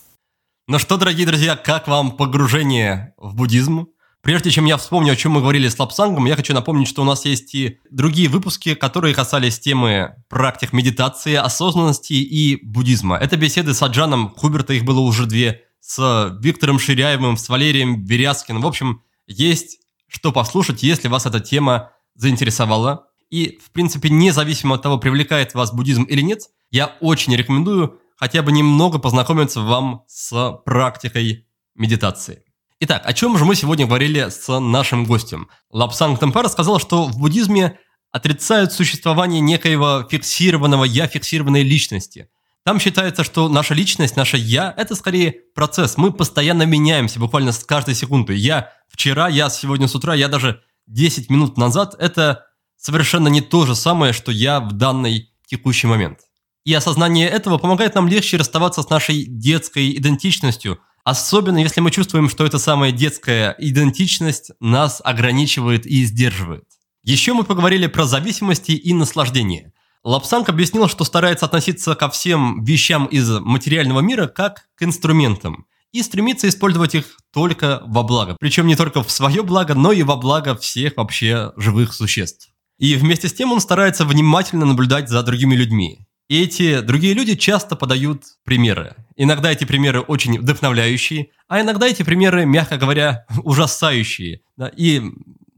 Ну что, дорогие друзья, как вам погружение в буддизм? Прежде чем я вспомню, о чем мы говорили с Лапсангом, я хочу напомнить, что у нас есть и другие выпуски, которые касались темы практик медитации, осознанности и буддизма. Это беседы с Аджаном Хуберта, их было уже две, с Виктором Ширяевым, с Валерием Берязкиным. В общем, есть что послушать, если вас эта тема заинтересовала. И, в принципе, независимо от того, привлекает вас буддизм или нет, я очень рекомендую хотя бы немного познакомиться вам с практикой медитации. Итак, о чем же мы сегодня говорили с нашим гостем? Лапсанг Темпа рассказал, что в буддизме отрицают существование некоего фиксированного «я», фиксированной личности. Там считается, что наша личность, наше «я» — это скорее процесс. Мы постоянно меняемся, буквально с каждой секунды. Я вчера, я сегодня с утра, я даже 10 минут назад — это совершенно не то же самое, что я в данный текущий момент. И осознание этого помогает нам легче расставаться с нашей детской идентичностью — Особенно, если мы чувствуем, что эта самая детская идентичность нас ограничивает и сдерживает. Еще мы поговорили про зависимости и наслаждение. Лапсанг объяснил, что старается относиться ко всем вещам из материального мира как к инструментам и стремится использовать их только во благо. Причем не только в свое благо, но и во благо всех вообще живых существ. И вместе с тем он старается внимательно наблюдать за другими людьми. И эти другие люди часто подают примеры. Иногда эти примеры очень вдохновляющие, а иногда эти примеры, мягко говоря, ужасающие. Да? И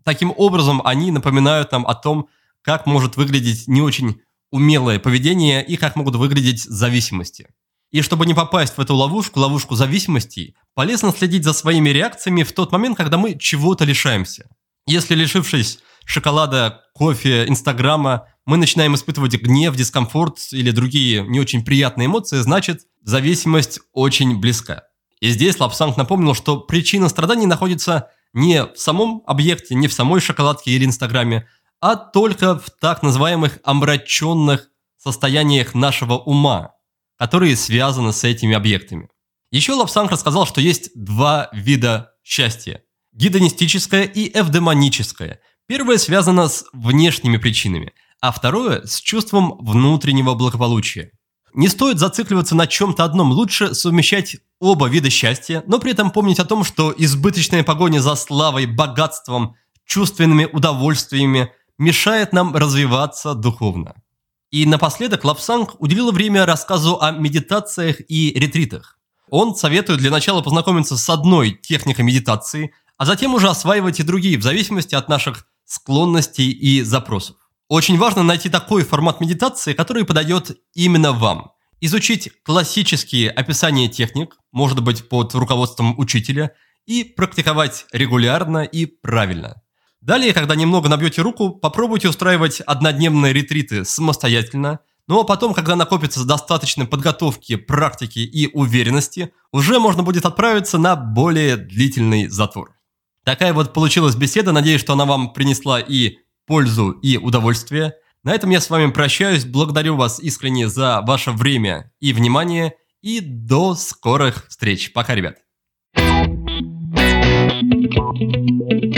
таким образом они напоминают нам о том, как может выглядеть не очень умелое поведение и как могут выглядеть зависимости. И чтобы не попасть в эту ловушку, ловушку зависимостей, полезно следить за своими реакциями в тот момент, когда мы чего-то лишаемся. Если лишившись шоколада, кофе, инстаграма, мы начинаем испытывать гнев, дискомфорт или другие не очень приятные эмоции, значит, зависимость очень близка. И здесь Лобсанг напомнил, что причина страданий находится не в самом объекте, не в самой шоколадке или инстаграме, а только в так называемых омраченных состояниях нашего ума, которые связаны с этими объектами. Еще Лобсанг рассказал, что есть два вида счастья – гедонистическое и эвдемоническое. Первое связано с внешними причинами, а второе – с чувством внутреннего благополучия. Не стоит зацикливаться на чем-то одном, лучше совмещать оба вида счастья, но при этом помнить о том, что избыточная погоня за славой, богатством, чувственными удовольствиями мешает нам развиваться духовно. И напоследок Лапсанг уделил время рассказу о медитациях и ретритах. Он советует для начала познакомиться с одной техникой медитации, а затем уже осваивать и другие в зависимости от наших склонностей и запросов. Очень важно найти такой формат медитации, который подойдет именно вам. Изучить классические описания техник, может быть под руководством учителя, и практиковать регулярно и правильно. Далее, когда немного набьете руку, попробуйте устраивать однодневные ретриты самостоятельно, Ну а потом, когда накопится достаточно подготовки, практики и уверенности, уже можно будет отправиться на более длительный затвор. Такая вот получилась беседа. Надеюсь, что она вам принесла и пользу, и удовольствие. На этом я с вами прощаюсь. Благодарю вас искренне за ваше время и внимание. И до скорых встреч. Пока, ребят. Thank you.